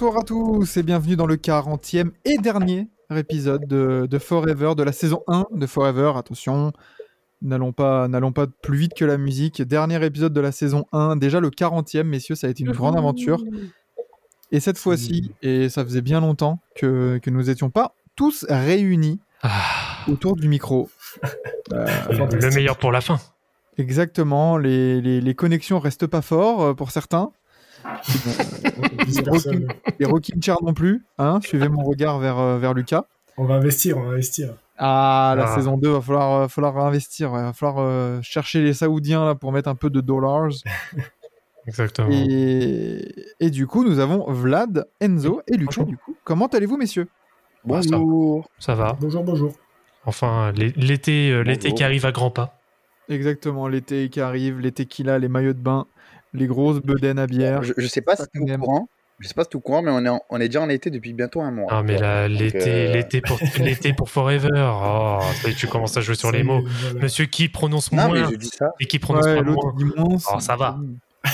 Bonsoir à tous et bienvenue dans le 40e et dernier épisode de, de Forever, de la saison 1 de Forever. Attention, n'allons pas, n'allons pas plus vite que la musique. Dernier épisode de la saison 1, déjà le 40e, messieurs, ça a été une grande aventure. Et cette fois-ci, et ça faisait bien longtemps que, que nous n'étions pas tous réunis Ah, autour du micro. Euh, le meilleur pour la fin. exactement, les, les, les connexions restent pas fortes euh, pour certains. Les rocking chairs non plus. Hein Suivez mon regard vers, euh, vers Lucas. On va investir, on va investir. Ah, la Ah. saison 2, va falloir, euh, falloir investir. Il va falloir euh, chercher les Saoudiens là, pour mettre un peu de dollars. Exactement. Et, et du coup, nous avons Vlad, Enzo et Lucas. Bonjour. Du coup, comment allez-vous, messieurs? Ah, ça, ça va. Bonjour, bonjour. Enfin, l'é- l'été, euh, l'été Bonjour. qui arrive à grands pas. Exactement, l'été qui arrive, les tequilas, les maillots de bain, les grosses bedaines à bière. Je, je sais pas si tu es au courant. Je sais pas si tu es au courant, mais on est, en- on est déjà en été depuis bientôt un mois. Ah, mais là, l'été, euh, l'été pour, l'été pour Forever. Oh, ça tu commences à jouer sur les mots. voilà. Monsieur qui prononce Non, moins mais je dis ça. et qui prononce Ouais, pas l'autre moins. Oh, ça va.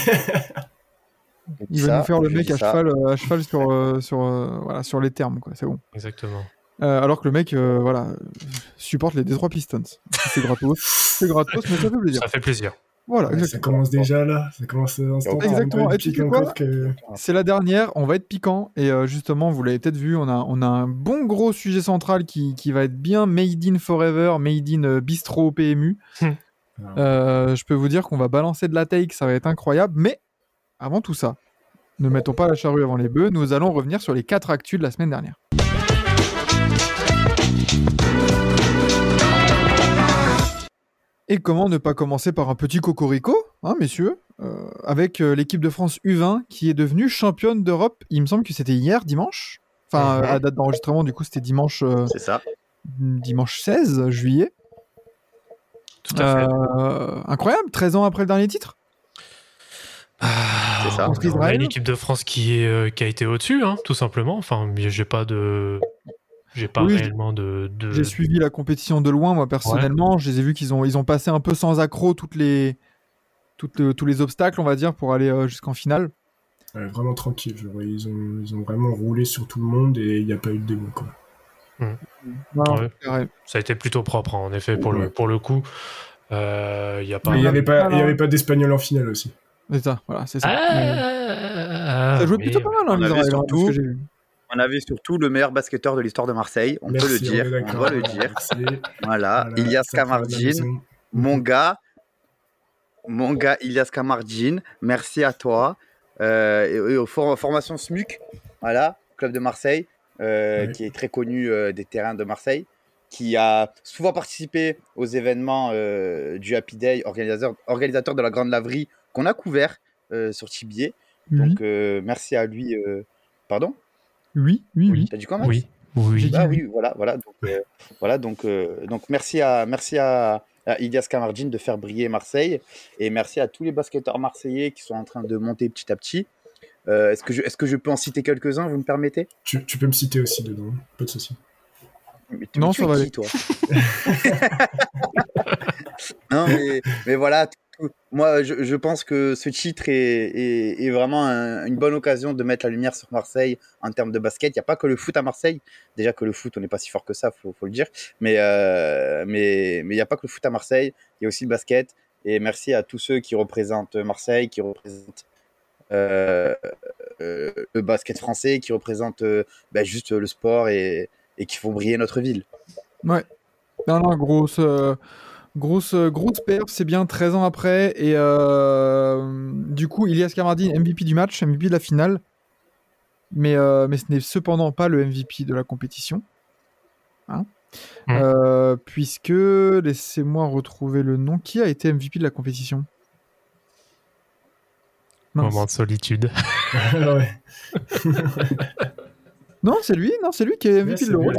Il va ça, nous faire le mec à cheval, euh, à cheval sur, euh, sur, euh, voilà, sur les termes, quoi. C'est bon. Exactement. Euh, alors que le mec, euh, voilà, supporte les Detroit Pistons. C'est gratos, c'est gratos, mais ça fait plaisir. Ça fait plaisir. Voilà, Ouais, ça exactement. commence déjà là. Ça commence instant. Exactement. Et tu sais quoi que... C'est la dernière, on va être piquant. Et euh, justement, vous l'avez peut-être vu, on a, on a un bon gros sujet central qui, qui va être bien made in forever, made in euh, bistro PMU. Euh, je peux vous dire qu'on va balancer de la take, ça va être incroyable. Mais avant tout ça, ne mettons pas la charrue avant les bœufs, nous allons revenir sur les quatre actus de la semaine dernière. Et comment ne pas commencer par un petit cocorico, hein, messieurs, euh, avec euh, l'équipe de France U20 qui est devenue championne d'Europe. Il me semble que c'était hier, dimanche. Enfin, Mhm. euh, à date d'enregistrement, du coup, c'était dimanche, euh, C'est ça. dimanche 16 juillet. Tout à fait. Incroyable, 13 ans après le dernier titre. Ah, c'est ça. on- a une équipe de France qui, est, euh, qui a été au-dessus, hein, tout simplement. Enfin, mais j'ai pas de. J'ai pas Oui, réellement de. de- J'ai suivi la compétition de loin, moi, personnellement. Je les ai vus qu'ils ont, ils ont passé un peu sans accroc toutes les, toutes le- tous les obstacles, on va dire, pour aller euh, jusqu'en finale. Ouais, vraiment tranquille. je vois, ils, ont, ils ont vraiment roulé sur tout le monde et il n'y a pas eu de démo. Quoi. Ouais. carré. Ça a été plutôt propre, hein, en effet, pour, le, Ouais. pour le coup. Euh, Il y a pas. N'y avait pas, Ah, pas d'espagnol en finale aussi. C'est ça, voilà, c'est ça. Ah, ça jouait mais- plutôt pas mal, hein, ce surtout- que j'ai vu. On avait surtout le meilleur basketteur de l'histoire de Marseille. On Merci, peut le dire. On, d'accord. doit le dire. Voilà. Voilà, Ilias Kamardine. Mon gars. Mon gars Ilias Kamardine. Merci à toi. Euh, et, et aux for- formations SMUC. Voilà. Club de Marseille. euh, Ouais. Qui est très connu euh, des terrains de Marseille. Qui a souvent participé aux événements du Happy Day, organisateur, organisateur de la Grande Laverie qu'on a couvert sur Tibier. Oui, Donc merci à lui. Pardon? Oui, oui, oui. T'as dit quoi Max Oui, oui. J'ai dit oui. oui, voilà, voilà. Donc, euh, voilà, donc, euh, donc merci à merci à, à Ilias Kamardine de faire briller Marseille et merci à tous les basketteurs marseillais qui sont en train de monter petit à petit. Euh, est-ce que je est-ce que je peux en citer quelques-uns Vous me permettez? Tu, tu peux me citer aussi dedans. Pas de souci. Mais tu- Non, tu ça va qui, aller. toi? Non, mais, mais voilà. Moi, je, pense que ce titre est, vraiment un- une bonne occasion de mettre la lumière sur Marseille en termes de basket. Il n'y a pas que le foot à Marseille. Déjà que le foot, on n'est pas si fort que ça, faut, faut le dire. Mais euh, il n'y a pas que le foot à Marseille. Il y a aussi le basket. Et merci à tous ceux qui représentent Marseille, qui représentent euh, euh, le basket français, qui représentent bah, juste le sport et, qui font briller notre ville. Non, non, grosse, grosse, euh, grosse perf, c'est bien 13 ans après. Et euh, du coup, Ilias Kamardine, MVP du match, MVP de la finale. Mais, euh, mais ce n'est cependant pas le MVP de la compétition. Hein Mm. Euh, puisque, laissez-moi retrouver le nom. Qui a été MVP de la compétition? Mince. Moment de solitude. ouais. Non, c'est lui, non, c'est lui qui est MVP c'est de l'Euro.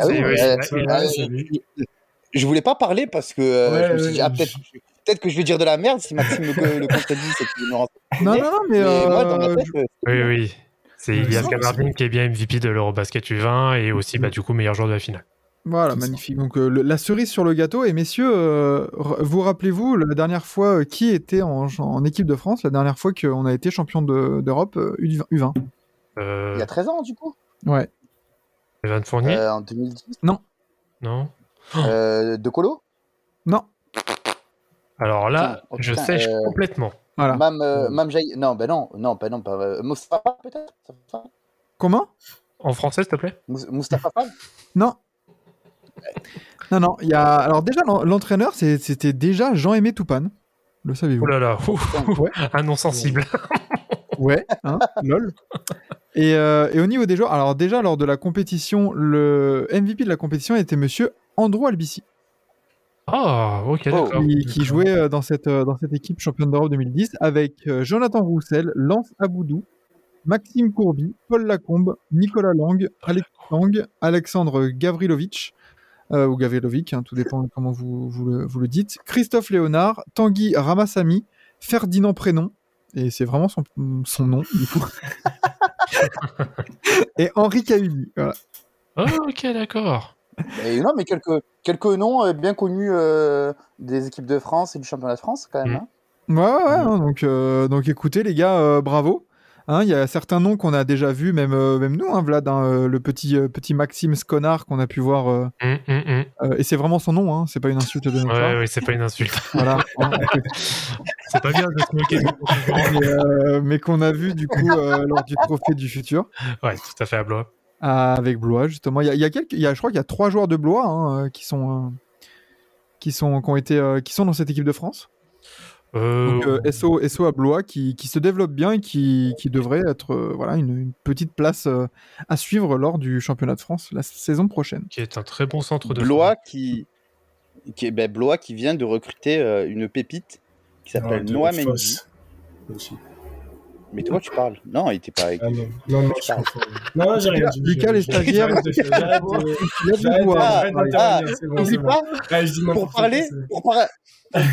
Je voulais pas parler parce que euh, Ouais, je me suis dit, ah, peut-être peut-être que je vais dire de la merde si Maxime le, le contredit, c'est qu'il me rend. Non, non, non, mais, Mais euh, moi, dans ma tête, je- euh, Oui, oui. C'est Ilias Kamardine qui est bien MVP de l'Eurobasket U20 et aussi, bah, du coup, meilleur joueur de la finale. Voilà, magnifique. Donc euh, le- la cerise sur le gâteau. Et messieurs, euh, vous rappelez-vous la dernière fois euh, qui était en, en équipe de France, la dernière fois qu'on a été champion de- d'Europe euh, U20, U20 Euh, il y a 13 ans, du coup, Ouais. Evan Fournier? Euh, en 2010. Non? Euh, de Colo Non. Alors là, Putain, oh, je putain, sèche euh, complètement. Voilà. Mam, euh, Ouais. Mam Jaï- Non, ben non, non, ben non, pas. euh, Moustapha, peut-être Comment? En français, s'il te plaît? Fall? Non. Non, non. Il y a... Alors déjà, l'en- l'entraîneur, c'était déjà Jean-Aimé Toupane. Le saviez-vous Oh là là, Ouais. un nom sensible. Ouais, hein, lol. Et, euh, et au niveau des joueurs, alors déjà lors de la compétition, le MVP de la compétition était monsieur Andrew Albici, Oh, ok, d'accord. qui, jouait euh, dans cette, euh, dans cette équipe championne d'Europe 2010 avec Jonathan Roussel, Lance Aboudou, Maxime Courby, Paul Lacombe, Nicolas Lang, Alex Lang, Alexandre Gavrilovic, euh, ou Gavrilovic, hein, tout dépend de comment vous, vous, le, vous le dites, Christophe Léonard, Tanguy Ramassamy, Ferdinand Prénom, et c'est vraiment son, son nom, du coup. et Henri Cahuli. Voilà. Oh, ok, d'accord. Et non, mais quelques, quelques noms euh, bien connus euh, des équipes de France et du championnat de France, quand même. Mm. hein. Ouais, ouais, ouais, hein, donc, euh, donc écoutez, les gars, euh, bravo. Hein, Il y a certains noms qu'on a déjà vus, même, euh, même nous, hein, Vlad, hein, le petit, euh, petit Maxime Sconard qu'on a pu voir. hum. euh, et c'est vraiment son nom, hein, c'est pas une insulte de notre Ouais, oui, c'est pas une insulte. Voilà. C'est pas bien de se moquer de mais euh, mais qu'on a vu du coup euh, lors du trophée du futur Ouais, tout à fait à Blois. à- avec Blois, justement. Il y a, il y a quelques, il y a, je crois qu'il y a trois joueurs de Blois hein, euh, qui, sont, euh, qui, sont, qui, ont été, euh, qui sont dans cette équipe de France. Euh, Donc euh, SO, SO à Blois qui, qui se développe bien et qui, qui devrait être euh, voilà, une, une petite place euh, à suivre lors du championnat de France la saison prochaine. qui est un très bon centre de Blois qui, qui, est- ben, Blois qui vient de recruter euh, une pépite qui s'appelle Ah, Noah Mendy. aussi. Mais de quoi tu parles Non, il était pas avec. Ah non, non, non, je. Non, non, j'ai rien dit. Lucas, les stagiaires, j'arrête de- Il y a du j'arrête de- Blois. j'arrête Ah, pas, Ah, je dis pour parler, pour, par-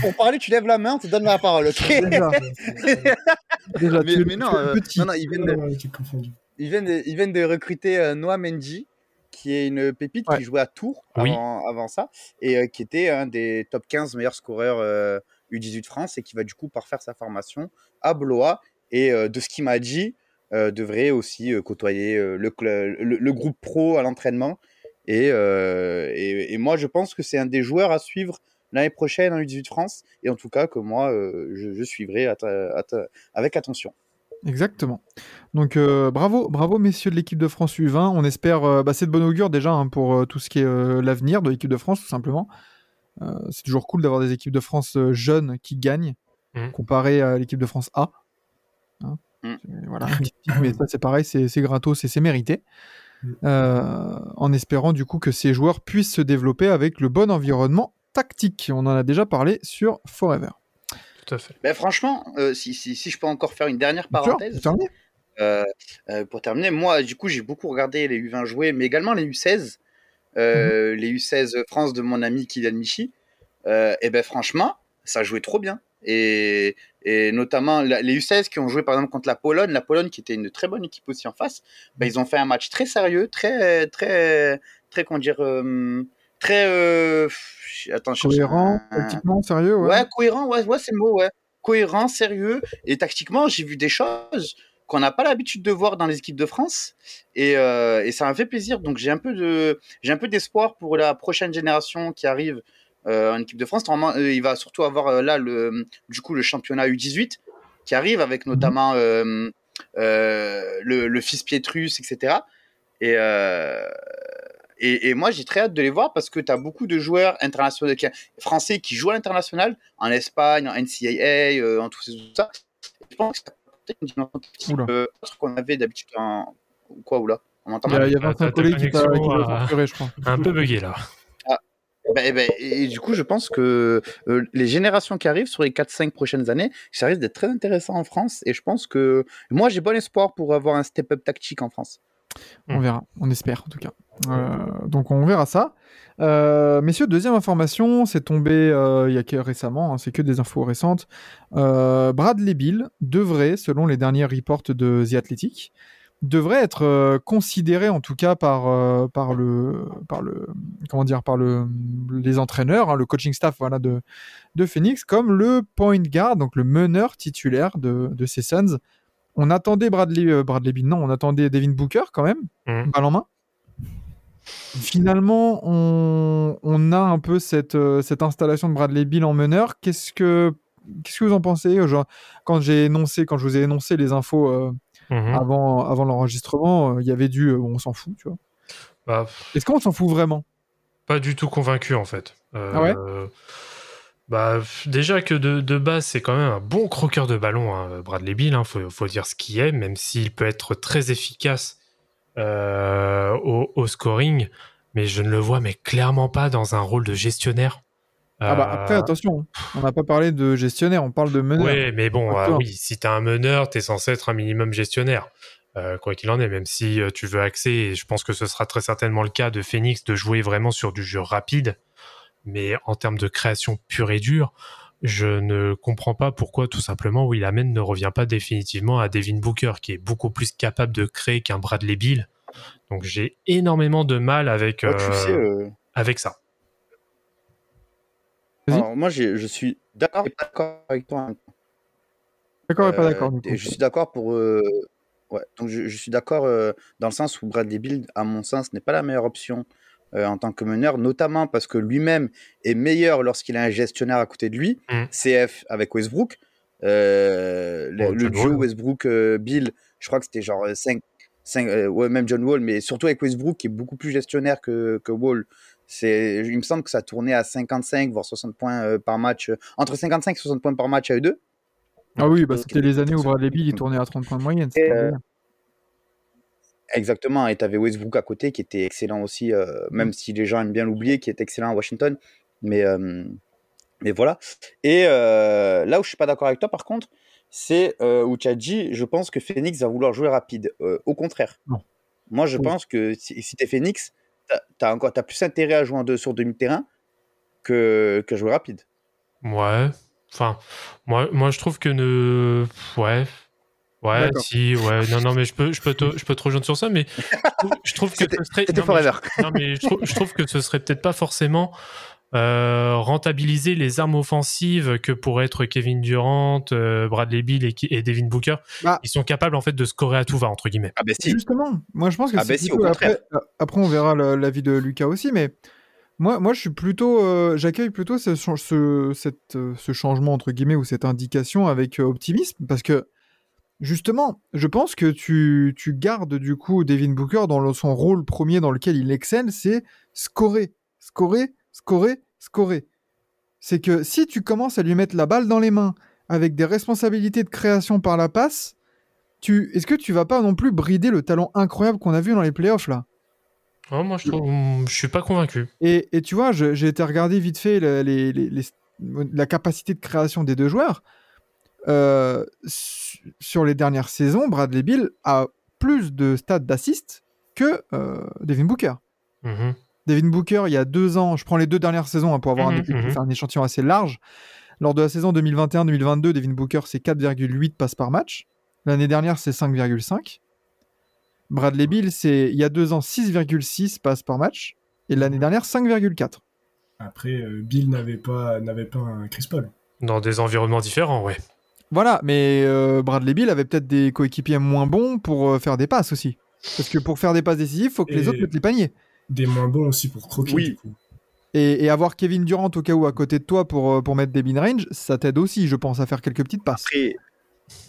pour parler, tu lèves la main, on te donne la parole, ok? Déjà, déjà, mais, tu mais non, euh, petit. non, non, ils viennent de, confondu. ils viennent de, ils viennent de recruter euh, Noah Mendy, qui est une pépite Ouais. qui jouait à Tours Oui. avant, avant ça, et euh, qui était un des top 15 meilleurs scoreurs euh, U18 France, et qui va du coup parfaire sa formation à Blois, et euh, de ce qu'il m'a dit, euh, devrait aussi euh, côtoyer le, le, le groupe pro à l'entraînement. Et, et, moi, je pense que c'est un des joueurs à suivre l'année prochaine en U18 France, et en tout cas que moi, je, suivrai avec attention. Exactement. Donc bravo, bravo messieurs de l'équipe de France U20. On espère, euh, bah, c'est de bon augure déjà hein, pour tout ce qui est l'avenir de l'équipe de France tout simplement. Euh, c'est toujours cool d'avoir des équipes de France euh, jeunes qui gagnent Mhm. comparé à l'équipe de France A. Hein. C'est- Voilà, mais ça c'est pareil, c'est c'est gratos et c'est mérité. Mhm. Euh, en espérant du coup que ces joueurs puissent se développer avec le bon environnement tactique. On en a déjà parlé sur Forever. Tout à fait. Ben, franchement, euh, si, si, si je peux encore faire une dernière sûr, parenthèse, euh, euh, pour terminer, moi, du coup, j'ai beaucoup regardé les U20 jouer, mais également les U16, euh, les U16 France de mon ami Kylian Michi. Euh, et ben, franchement, ça jouait trop bien. Et, et notamment la- les U16 qui ont joué par exemple contre la Pologne, la Pologne qui était une très bonne équipe aussi en face, ben, ils ont fait un match très sérieux, très, très, très, comment dire, euh, très, attends, Cohérent, un- tactiquement, sérieux. Ouais. Ouais, cohérent, ouais, ouais c'est le mot, ouais. Cohérent, sérieux. Et tactiquement, j'ai vu des choses qu'on n'a pas l'habitude de voir dans les équipes de France. Et, euh, et ça m'a fait plaisir. Donc j'ai un peu de, j'ai un peu d'espoir pour la prochaine génération qui arrive euh, en équipe de France. Normalement, euh, il va surtout avoir là le, du coup, le championnat U18 qui arrive avec notamment euh, euh, le, le fils Pietrus, etc. Et, et, et moi, j'ai très hâte de les voir parce que tu as beaucoup de joueurs internationaux, qui- français qui jouent à l'international, en Espagne, en NCAA, en tout, ça- tout ça. Je pense que c'est une dimension tactique, Oula. euh, qu'on avait d'habitude en. Quoi, ou là On m'entend Il y a, Vincent ta Collet qui t'a censuré, je crois. Un peu bugué là. Ben, ben, et du coup, je pense que euh, les générations qui arrivent sur les 4-5 prochaines années, ça risque d'être très intéressant en France. Et je pense que moi, j'ai bon espoir pour avoir un step-up tactique en France. On verra, on espère en tout cas. Euh, donc on verra ça. Euh, messieurs, deuxième information, c'est tombé euh, il y a que récemment, hein, c'est que des infos récentes. Bradley Bill devrait, selon les derniers reports de The Athletic, devrait être considéré en tout cas par, par le par le comment dire par le les entraîneurs, hein, le coaching staff voilà de de Phoenix comme le point guard, donc le meneur titulaire de, de ces Suns. On attendait Bradley euh, Bradley Beal, non, on attendait Devin Booker quand même, balle en main. Finalement, on, on a un peu cette, euh, cette installation de Bradley Bill en meneur. Qu'est-ce que qu'est-ce que vous en pensez Genre, Quand j'ai énoncé, quand je vous ai énoncé les infos euh, Mhm. avant, avant l'enregistrement, euh, il y avait du euh, on s'en fout, tu vois. Bah, Est-ce qu'on s'en fout vraiment? Pas du tout convaincu en fait. Euh, Ah ouais? Bah déjà que de, de base c'est quand même un bon croqueur de ballon, hein, Bradley Bill. Hein, faut, faut dire ce qu'il est, même s'il peut être très efficace euh, au, au scoring, mais je ne le vois mais clairement pas dans un rôle de gestionnaire. Ah bah Euh, après, attention, on n'a pas parlé de gestionnaire, on parle de meneur. Ouais, mais bon, euh, D'accord. oui, si t'es un meneur, t'es censé être un minimum gestionnaire. Euh, quoi qu'il en est, même si euh, tu veux axer, et je pense que ce sera très certainement le cas de Phoenix, de jouer vraiment sur du jeu rapide, mais en termes de création pure et dure, je ne comprends pas pourquoi tout simplement Will Amen ne revient pas définitivement à Devin Booker, qui est beaucoup plus capable de créer qu'un Bradley Bill. Donc j'ai énormément de mal avec, euh, sais, euh, avec ça. Alors, moi, je suis d'accord et pas d'accord avec toi. D'accord et pas Euh, d'accord. et Je suis d'accord pour. euh, Ouais, donc je, je suis d'accord euh, dans le sens où Bradley Bill, à mon sens, n'est pas la meilleure option euh, en tant que meneur, notamment parce que lui-même est meilleur lorsqu'il a un gestionnaire à côté de lui, Mm. CF avec Westbrook. Euh, le, Oh, duo. Westbrook-Bill, je crois que c'était genre 5, ouais, même John Wall, mais surtout avec Westbrook qui est beaucoup plus gestionnaire que, que Wall. C'est, il me semble que ça tournait à 55 voire 60 points euh, par match, euh, entre 55 et 60 points par match à eux deux. Ah oui, bah, c'était les années où Bradley Bill il tournait à 30 points de moyenne. Exactement, et tu avais Westbrook à côté qui était excellent aussi, euh, même si les gens aiment bien l'oublier, qui est excellent à Washington. Mais, euh, mais voilà. Et euh, là où je suis pas d'accord avec toi, par contre, c'est euh, où tu as dit, je pense que Phoenix va vouloir jouer rapide. Au contraire. Non. Moi, je Oui. pense que si, si tu es Phoenix, tu as, plus intérêt à jouer en deux, sur demi-terrain que, que jouer rapide. Ouais. Enfin, moi, moi, je trouve que ne. Ouais. Ouais, si, ouais. Non, non, mais je peux, je peux, te, je peux te rejoindre sur ça, mais je trouve que ce serait. C'était non, mais je- forever. non, mais je trouve, je trouve que ce serait peut-être pas forcément euh, rentabiliser les armes offensives que pourraient être Kevin Durant, euh, Bradley Bill et, Devin Booker. Bah. Ils sont capables en fait de scorer à tout va entre guillemets. Ah ben si. Justement, moi je pense que Ah c'est si, plutôt- au après, euh, après, on verra l'avis de Lucas aussi, mais moi, moi je suis plutôt, euh, j'accueille plutôt ce, chan- ce, cette, euh, ce changement entre guillemets ou cette indication avec euh, optimisme parce que justement, je pense que tu, tu gardes du coup Devin Booker dans le- son rôle premier dans lequel il excelle, c'est scorer, scorer, scorer, scorer. C'est que si tu commences à lui mettre la balle dans les mains avec des responsabilités de création par la passe, tu, est-ce que tu vas pas non plus brider le talent incroyable qu'on a vu dans les playoffs là? Oh, moi, je trouve, je suis pas convaincu. et, et tu vois, j'ai été regarder vite fait le- les- les- les- la capacité de création des deux joueurs. Euh, su- sur les dernières saisons, Bradley Bill a plus de stats d'assist que euh, Devin Booker. Mhm. Devin Booker, il y a deux ans, je prends les deux dernières saisons hein, pour avoir un, Mhm, mhm. faire un échantillon assez large. Lors de la saison 2021-2022, Devin Booker, c'est 4,8 passes par match. L'année dernière, c'est 5,5. Bradley Bill, c'est il y a deux ans 6,6 passes par match. Et l'année dernière, 5,4. Après, euh, Bill n'avait pas, n'avait pas un Chris Paul. Dans des environnements différents, ouais. Voilà, mais euh, Bradley Bill avait peut-être des coéquipiers moins bons pour euh, faire des passes aussi. Parce que pour faire des passes décisives, il faut que les autres mettent les paniers. Des moins bons aussi pour croquer, Oui. du coup. Et, et avoir Kevin Durant au cas où à côté de toi pour, euh, pour mettre des bin range, ça t'aide aussi, je pense, à faire quelques petites passes. Après,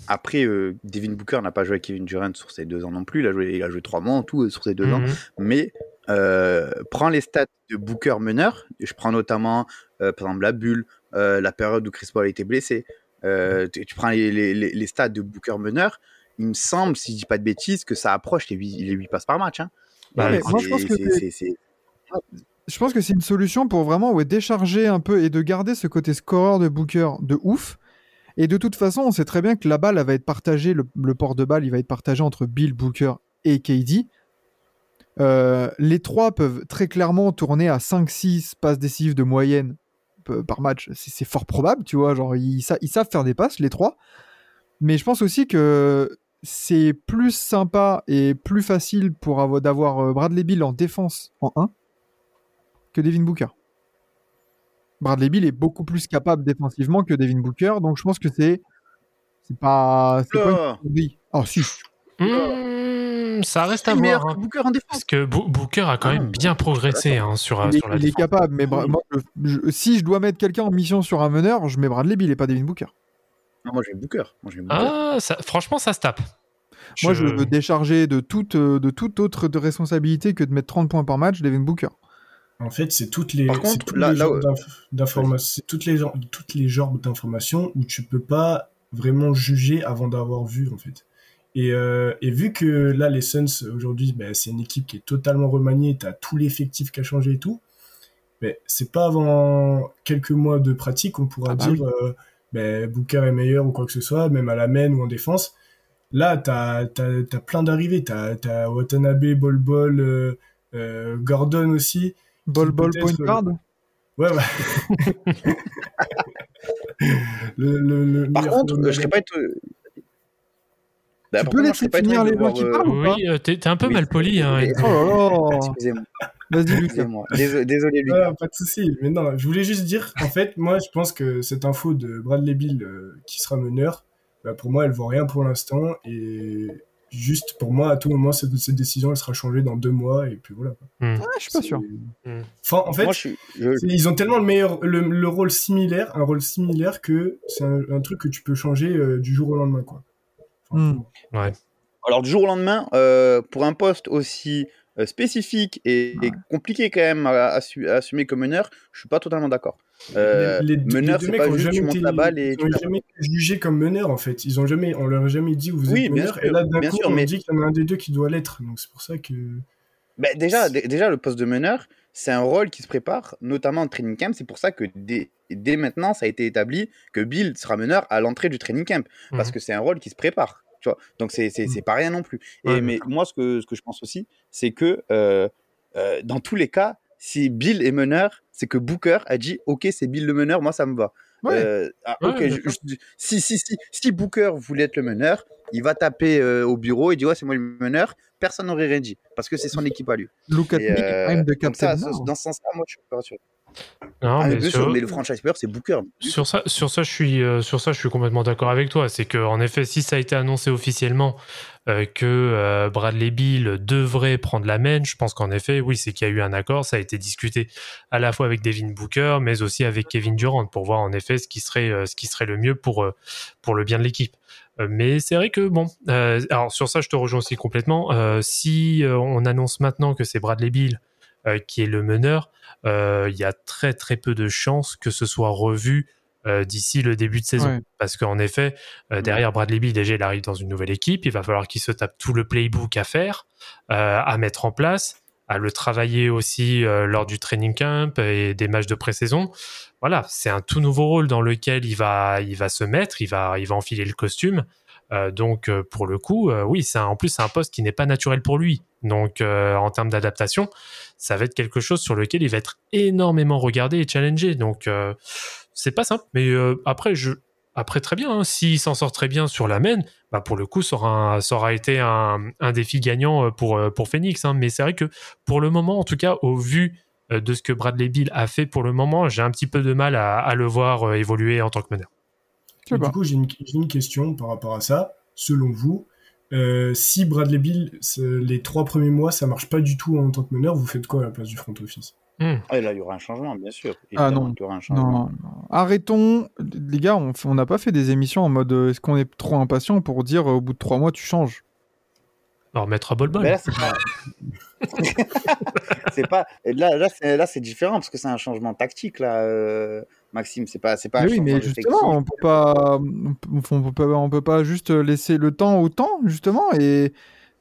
après euh, Devin Booker n'a pas joué avec Kevin Durant sur ses deux ans non plus. Il a joué, il a joué trois mois en tout euh, sur ses deux ans. Mhm. Mais euh, prends les stats de Booker meneur. Je prends notamment, euh, par exemple, la bulle, euh, la période où Chris Paul a été blessé. Euh, tu, tu prends les, les- stats de Booker meneur. Il me semble, si je dis pas de bêtises, que ça approche les 8, les huit passes par match. hein. Bah, moi, je pense que c'est- c'est- c'est- c'est- je pense que c'est une solution pour vraiment ouais, décharger un peu et de garder ce côté scoreur de Booker de ouf. Et de toute façon, on sait très bien que la balle elle va être partagée, le, le port de balle, il va être partagé entre Bill, Booker et KD. Euh, les trois peuvent très clairement tourner à 5-6 passes décisives de moyenne par match. C'est fort probable, tu vois. Genre, ils, sa- ils savent faire des passes, les trois. Mais je pense aussi que c'est plus sympa et plus facile pour avoir- d'avoir euh, Bradley Bill en défense en 1 que Devin Booker. Bradley Bill est beaucoup plus capable défensivement que Devin Booker, donc je pense que c'est c'est pas c'est pas une oui. Oh si. Ça reste à voir. que hein. Booker en défense. Parce que Bo- Booker a quand Ah, même bien progressé hein, sur, Il sur la il est capable, mais Bra- Oui. moi, je- je- si je dois mettre quelqu'un en mission sur un meneur, je mets Bradley Bill et pas Devin Booker. Non, moi, j'ai Booker. Moi, Booker. Ah, ça- franchement, ça se tape. Moi, je veux décharger de toute, euh, de toute autre de responsabilité que de mettre 30 points par match Devin Booker. En fait, c'est toutes les, Par contre, là- les là toutes les, genres- toutes les genres d'informations où tu peux pas vraiment juger avant d'avoir vu, en fait. Et, euh, et vu que là, les Suns, aujourd'hui, ben, c'est une équipe qui est totalement remaniée, tu as tout l'effectif qui a changé et tout, ben, c'est pas avant quelques mois de pratique qu'on pourra Ah bah dire euh, ben, Booker est meilleur ou quoi que ce soit, même à la main ou en défense. Là, tu as, plein d'arrivées. Tu as, Watanabe, Bol Bol, euh, euh, Gordon aussi. Ball, ball, point guard. Ouais, ouais. le, le, le Par contre, je serais pas étonné. Bah, Tu peux laisser finir les gens qui euh, parlent ou pas Oui, euh, t'es un peu Oui, mal poli. Hein. Oh là là. Excusez-moi. Vas-y. Désolé. Ouais, pas de souci. Mais non, je voulais juste dire, en fait, moi, je pense que cette info de Bradley Bill euh, qui sera meneur, bah, pour moi, elle vaut rien pour l'instant. Et juste, pour moi, à tout moment, cette, cette décision, elle sera changée dans deux mois. Et puis voilà. Hmm. Ah, je suis pas sûr. Hmm. Enfin, en fait, Moi, je suis. je- c'est- ils ont tellement le meilleur, le, le rôle similaire, un rôle similaire que c'est un, un truc que tu peux changer euh, du jour au lendemain, quoi. Hmm. Ouais. Alors, du jour au lendemain, euh, pour un poste aussi euh, spécifique et, et compliqué quand même à, assu- à assumer comme meneur, je suis pas totalement d'accord. Euh, les, les deux- meneur, les deux c'est mecs pas ont juste tu jamais montes été- la balle et ils tu ont jamais été jugés comme meneurs en fait. Ils ont jamais, on leur a jamais dit vous Oui, êtes bien meneur. sûr, et là d'un bien coup sûr, on mais- dit qu'il y en a un des deux qui doit l'être. Donc c'est pour ça que. Ben, déjà, déjà, le poste de meneur, c'est un rôle qui se prépare, notamment en training camp. C'est pour ça que dès, dès maintenant, ça a été établi que Bill sera meneur à l'entrée du training camp. Parce Mhm. que c'est un rôle qui se prépare. Tu vois? Donc, c'est c'est- c'est pas rien non plus. Et, Ouais, mais moi, ce que, ce que je pense aussi, c'est que euh, euh, dans tous les cas, si Bill est meneur, c'est que Booker a dit Ok, c'est Bill le meneur, moi ça me va. Ouais. Euh, ah, Ouais, ok, bien je- je- si, si, si, si Booker voulait être le meneur, il va taper euh, au bureau et dit Ouais, c'est moi le meneur. Personne n'aurait rien dit parce que c'est son équipe à lui. Look at Et, me, I'm the donc ça, captain. ce- now. dans ce sens-là, moi, je suis pas rassuré. Non, Ah, mais sur- mais le franchise player, c'est Booker. Sur ça, sur ça, je suis, euh, sur ça, je suis complètement d'accord avec toi. C'est que, en effet, si ça a été annoncé officiellement euh, que euh, Bradley Bill devrait prendre la main, je pense qu'en effet, oui, c'est qu'il y a eu un accord. Ça a été discuté à la fois avec Devin Booker, mais aussi avec Kevin Durant pour voir en effet ce qui serait, ce qui serait le mieux pour pour le bien de l'équipe. Mais c'est vrai que bon, alors sur ça, je te rejoins aussi complètement. Si on annonce maintenant que c'est Bradley Bill qui est le meneur, euh, il y a très très peu de chances que ce soit revu euh, d'ici le début de saison. Ouais. Parce qu'en effet, euh, derrière Bradley Bill, déjà, il arrive dans une nouvelle équipe. Il va falloir qu'il se tape tout le playbook à faire, euh, à mettre en place, à le travailler aussi euh, lors du training camp et des matchs de pré-saison. Voilà, c'est un tout nouveau rôle dans lequel il va, il va se mettre, il va, il va enfiler le costume. Euh, donc, euh, pour le coup, euh, oui, c'est en plus, c'est un poste qui n'est pas naturel pour lui. Donc, euh, en termes d'adaptation, ça va être quelque chose sur lequel il va être énormément regardé et challengé. Donc, euh, c'est pas simple. Mais euh, après, je, après très bien. hein, S'il s'en sort très bien sur la main, bah pour le coup, ça aura, ça aura été un, un défi gagnant pour, pour Phoenix. hein. Mais c'est vrai que pour le moment, en tout cas, au vu de ce que Bradley Bill a fait pour le moment, j'ai un petit peu de mal à, à le voir évoluer en tant que meneur. Et du coup, j'ai une, question par rapport à ça. Selon vous, euh, si Bradley Bill, les trois premiers mois, ça marche pas du tout en tant que meneur, vous faites quoi à la place du front office? Hmm. Ah, et là, il y aura un changement, bien sûr. Ah, non. y aura un changement. Non, non. Arrêtons. Les gars, on n'a pas fait des émissions en mode euh, est-ce qu'on est trop impatient pour dire euh, au bout de trois mois tu changes? Alors, mettre à bol bol. Là, c'est pas. c'est pas. Là, là, là, c'est différent parce que c'est un changement tactique, là, euh, Maxime. C'est pas, c'est pas Mais oui, mais justement, on peut pas, on peut, pas, on peut pas juste laisser le temps au temps, justement, et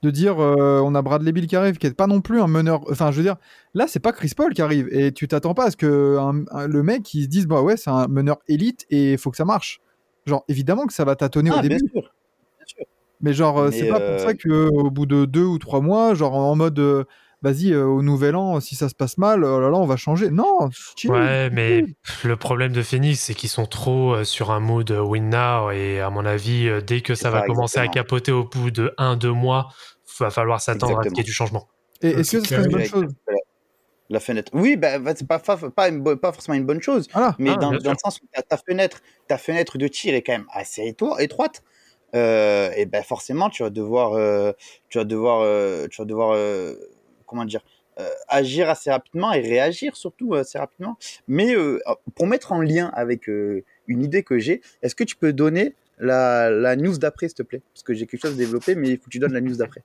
de dire euh, on a Bradley Bill qui arrive, qui est pas non plus un meneur. Enfin, je veux dire, là, c'est pas Chris Paul qui arrive. Et tu t'attends pas à ce que un- un- le mec, il se dise, bah ouais, c'est un meneur élite et il faut que ça marche. Genre, évidemment que ça va tâtonner Ah, au bien début. sûr. Bien sûr. Mais genre, euh, c'est pas euh, pour ça que au bout de deux ou trois mois, genre en mode, euh, vas-y, euh, au nouvel an, si ça se passe mal, oh là là, on va changer. Non, chill. Ouais, mais le problème de Phoenix, c'est qu'ils sont trop euh, sur un mood euh, win now. Et à mon avis, euh, dès que ça va ça, commencer à capoter au bout de un, deux mois, va falloir s'attendre à ce qu'il y ait du changement. Et est-ce que c'est ce serait une bonne chose La fenêtre. Oui, bah, bah, c'est pas, pas, pas forcément une bonne chose, Voilà. mais Ah, dans, dans le sens où ta, ta fenêtre, ta fenêtre de tir est quand même assez étroite. Euh, et ben forcément, tu vas devoir, euh, tu vas devoir, euh, tu vas devoir, euh, comment dire, euh, agir assez rapidement et réagir surtout assez rapidement. Mais euh, pour mettre en lien avec euh, une idée que j'ai, est-ce que tu peux donner la, la news d'après, s'il te plaît? Parce que j'ai quelque chose à développer, mais il faut que tu donnes la news d'après.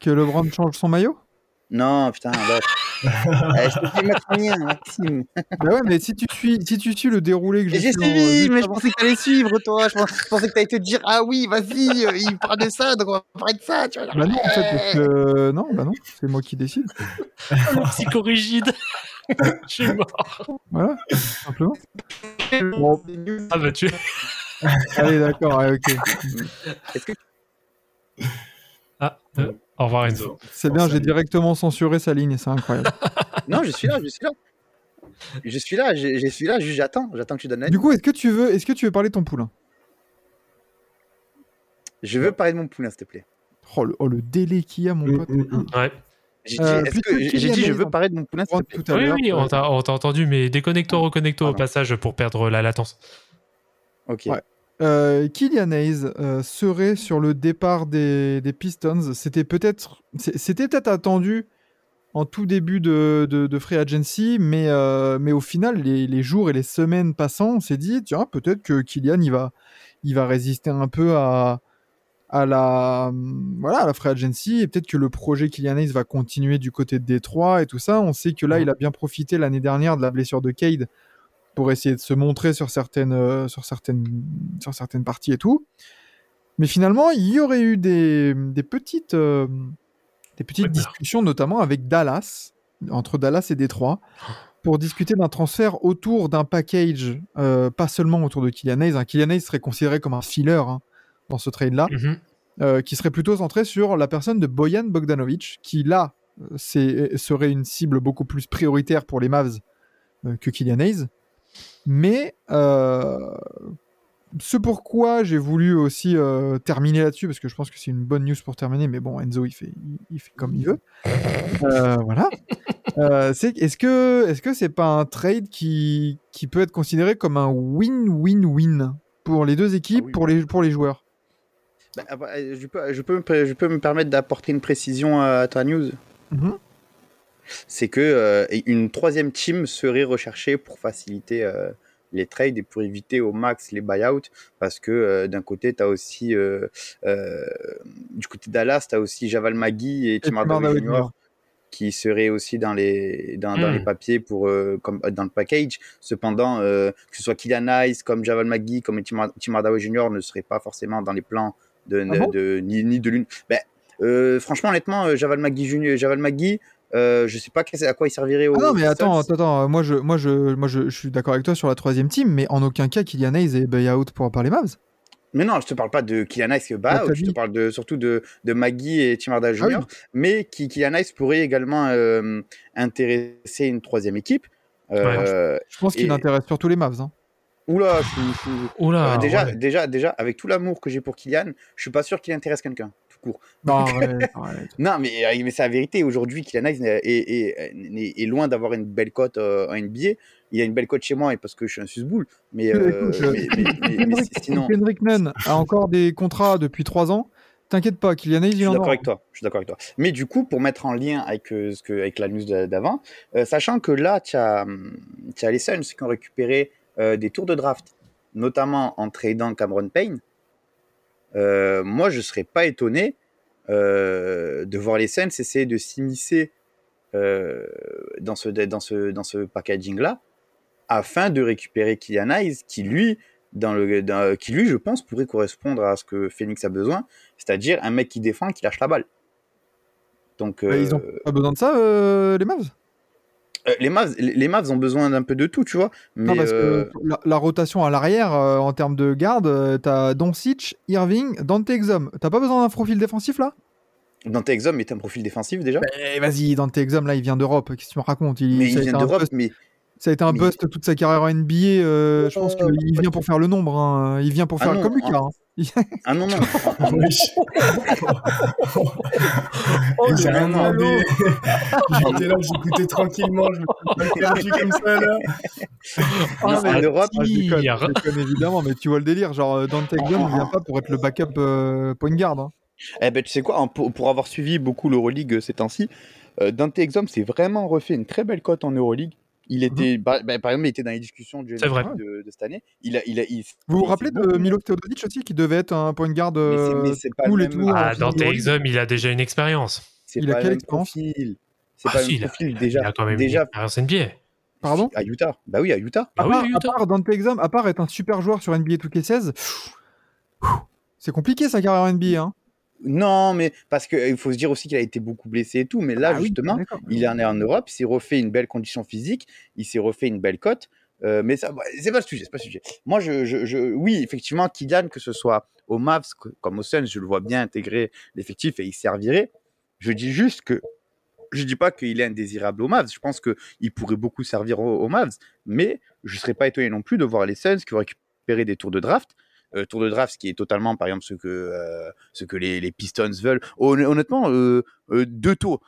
Que LeBron change son maillot? Non, putain, là. Je te fais mettre en lien, Maxime. Bah ouais, mais si tu suis, si tu suis le déroulé que j'ai en- suivi, mais je pensais que t'allais suivre, toi. Je, pense- je pensais que t'allais te dire, ah oui, vas-y, euh, il parle de ça, donc on va parler de ça. Tu vois. Bah non, en fait, parce que non, bah non, c'est moi qui décide. Le psychorigide Je suis mort. Voilà, simplement. Bon, Ah bah tu... allez, d'accord, ouais, ok. Est-ce que Ah, euh, au revoir Enzo. C'est bien, j'ai directement censuré sa ligne, c'est incroyable. Non, je suis là, je suis là. Je suis là, je, je suis là, juste j'attends, j'attends que tu donnes la Du coup, est-ce que tu veux, est-ce que tu veux parler de ton poulain? Je veux parler de mon poulain, s'il te plaît. oh le, oh, le délai qu'il y a, mon Mm, pote. mm, mm. Ouais. J'ai dit, Euh, dit, je veux parler de mon poulain, s'il te plaît. Tout à Oui, oui, on t'a entendu, mais déconnecte-toi, reconnecte-toi au passage pour perdre la latence. Ok. Ouais. Euh, Kylian Hayes euh, serait sur le départ des, des Pistons. C'était peut-être, c'était peut-être attendu en tout début de, de, de free agency, mais, euh, mais au final, les, les jours et les semaines passant, on s'est dit, tiens, peut-être que Kylian, il va, il va résister un peu à, à la, voilà, à la free agency, et peut-être que le projet Kylian Hayes va continuer du côté de Détroit et tout ça. On sait que là, il a bien profité l'année dernière de la blessure de Cade pour essayer de se montrer sur certaines, euh, sur certaines, sur certaines parties et tout. Mais finalement, il y aurait eu des, des petites, euh, des petites Ouais, bah. discussions, notamment avec Dallas, entre Dallas et Détroit, pour discuter d'un transfert autour d'un package, euh, pas seulement autour de Kylian Hayes. hein. Kylian Hayes serait considéré comme un filler hein, dans ce trade-là, Mhm. euh, qui serait plutôt centré sur la personne de Bojan Bogdanovic, qui là euh, serait une cible beaucoup plus prioritaire pour les Mavs euh, que Kylian Hayes. Mais euh, ce pourquoi j'ai voulu aussi euh, terminer là-dessus, parce que je pense que c'est une bonne news pour terminer, mais bon, Enzo, il fait, il, il fait comme il veut. Euh, voilà. Euh, c'est est-ce que est-ce que c'est pas un trade qui, qui peut être considéré comme un win-win-win pour les deux équipes, Ah oui. pour, les, pour les joueurs? Bah, après, euh, je, peux, je, peux me, je peux me permettre d'apporter une précision à ta news? Mhm. C'est que euh, une troisième team serait recherchée pour faciliter euh, les trades et pour éviter au max les buyouts parce que euh, d'un côté tu as aussi euh, euh, du côté de Dallas tu as aussi Javal Magui et Tim Tim Hardaway Jr. Jr. qui seraient aussi dans les dans, dans Hmm. les papiers pour comme dans le package cependant que ce soit Kylian comme Javal Magui comme Tim, Har- Tim Hardaway Jr. ne seraient pas forcément dans les plans de, Ah bon? de, ni, ni de l'une ben, franchement honnêtement Javal Magui Junior Javal Magui euh, je sais pas à quoi il servirait au Ah non, mais attends, attends, attends, moi je, moi je, moi je, je suis d'accord avec toi sur la troisième team, mais en aucun cas Kylian Hayes est buyout pour par les Mavs. Mais non, je te parle pas de Kylian Hayes Ah, buyout, t'as je te parle de, surtout de, de Maggie et Tim Hardaway Ah oui. Mais qui, Kylian Hayes pourrait également euh, intéresser une troisième équipe. Euh, Je pense qu'il intéresse surtout les Mavs. hein. Oula, je, je- Oula, euh, déjà, ouais. déjà, déjà, avec tout l'amour que j'ai pour Kylian, je suis pas sûr qu'il intéresse quelqu'un, court. Non, mais, euh, mais c'est la vérité. Aujourd'hui, Kylian Hayes est, est- est- est loin d'avoir une belle cote euh, en NBA. Il a une belle cote chez moi et parce que je suis un susboule. Mais, euh, mais, mais- mais- mais Kendrick, sinon, Kendrick Nunn a encore des contrats depuis 3 ans. T'inquiète pas, Kylian Hayes, Je il suis en d'accord aura. avec toi. Je suis d'accord avec toi. Mais du coup, pour mettre en lien avec euh, ce que avec la news d'a- d'avant, euh, sachant que là, tu as, as les Suns qui ont récupéré des tours de draft, notamment en tradant Cameron Payne. Euh, moi, je serais pas étonné euh, de voir les Suns essayer de s'immiscer euh, dans ce dans ce dans ce packaging là, afin de récupérer Kylian Hayes, qui lui dans le dans- qui lui, je pense, pourrait correspondre à ce que Phoenix a besoin, c'est-à-dire un mec qui défend, qui lâche la balle. Donc, Bah, ils ont euh, pas besoin de ça, euh, les Mavs? Les Mavs, les Mavs ont besoin d'un peu de tout, tu vois. Mais Non, parce euh, que la, la rotation à l'arrière, euh, en termes de garde, euh, t'as Doncic, Irving, Dante Exum. T'as pas besoin d'un profil défensif là? Dante Exum est un profil défensif déjà? Eh, Vas-y, Dante Exum, là, il vient d'Europe. Qu'est-ce que tu me racontes? Il, mais il vient d'Europe, mais ça a été un mais- bust toute sa carrière en NBA. euh, je pense Oh, qu'il vient pour faire le nombre. hein. Il vient pour Ah faire non, comme Lucas. ah. hein. ah non non. Ah. Oh, J'ai le rien demandé. J'étais là, j'écoutais tranquillement. Je me suis perdu comme ça là. Ah, mais en Europe, si, je déconne, tire. je déconne, évidemment, mais tu vois le délire. Genre, euh, Dante Exum, il vient pas pour être le backup euh, point guard. hein. Eh ben, tu sais quoi, hein, pour, pour avoir suivi beaucoup l'Euroleague euh, ces temps-ci, euh, Dante Exum s'est vraiment refait une très belle cote en Euroleague. Il était, bah, bah, par exemple, il était dans les discussions du vrai. De, de cette année. Il a, il a, il- Vous vous il rappelez de Milo Teodosic aussi, qui devait être un point euh, c'est pas cool et tout. Ah, en Dante finale Exum, il a déjà une expérience. C'est Il a pas quelle expérience? profil. C'est Ah, pas si, le il même a- profil déjà. il a quand même déjà- une expérience NBA. Pardon À Utah. Bah oui, à Utah. Ah à, oui, part, Utah. à part Dante Exum, à part être un super joueur sur NBA 2K16, c'est compliqué sa carrière en NBA. Hein. Non, mais parce qu'il faut se dire aussi qu'il a été beaucoup blessé et tout. Mais là, Ah justement, il en est en Europe, il s'est refait une belle condition physique, il s'est refait une belle cote. Euh, mais ça, bah, c'est pas le sujet, c'est pas le sujet. Moi, je, je, je- oui, effectivement, Kylian, que ce soit au Mavs comme au Suns, je le vois bien intégrer l'effectif et il servirait. Je dis juste que, je dis pas qu'il est indésirable au Mavs. Je pense que il pourrait beaucoup servir au, au Mavs, mais je serais pas étonné non plus de voir les Suns qui vont récupérer des tours de draft. Euh, tour de draft, ce qui est totalement, par exemple, ce que, euh, ce que les, les Pistons veulent. Hon- Honnêtement, euh, deux tours,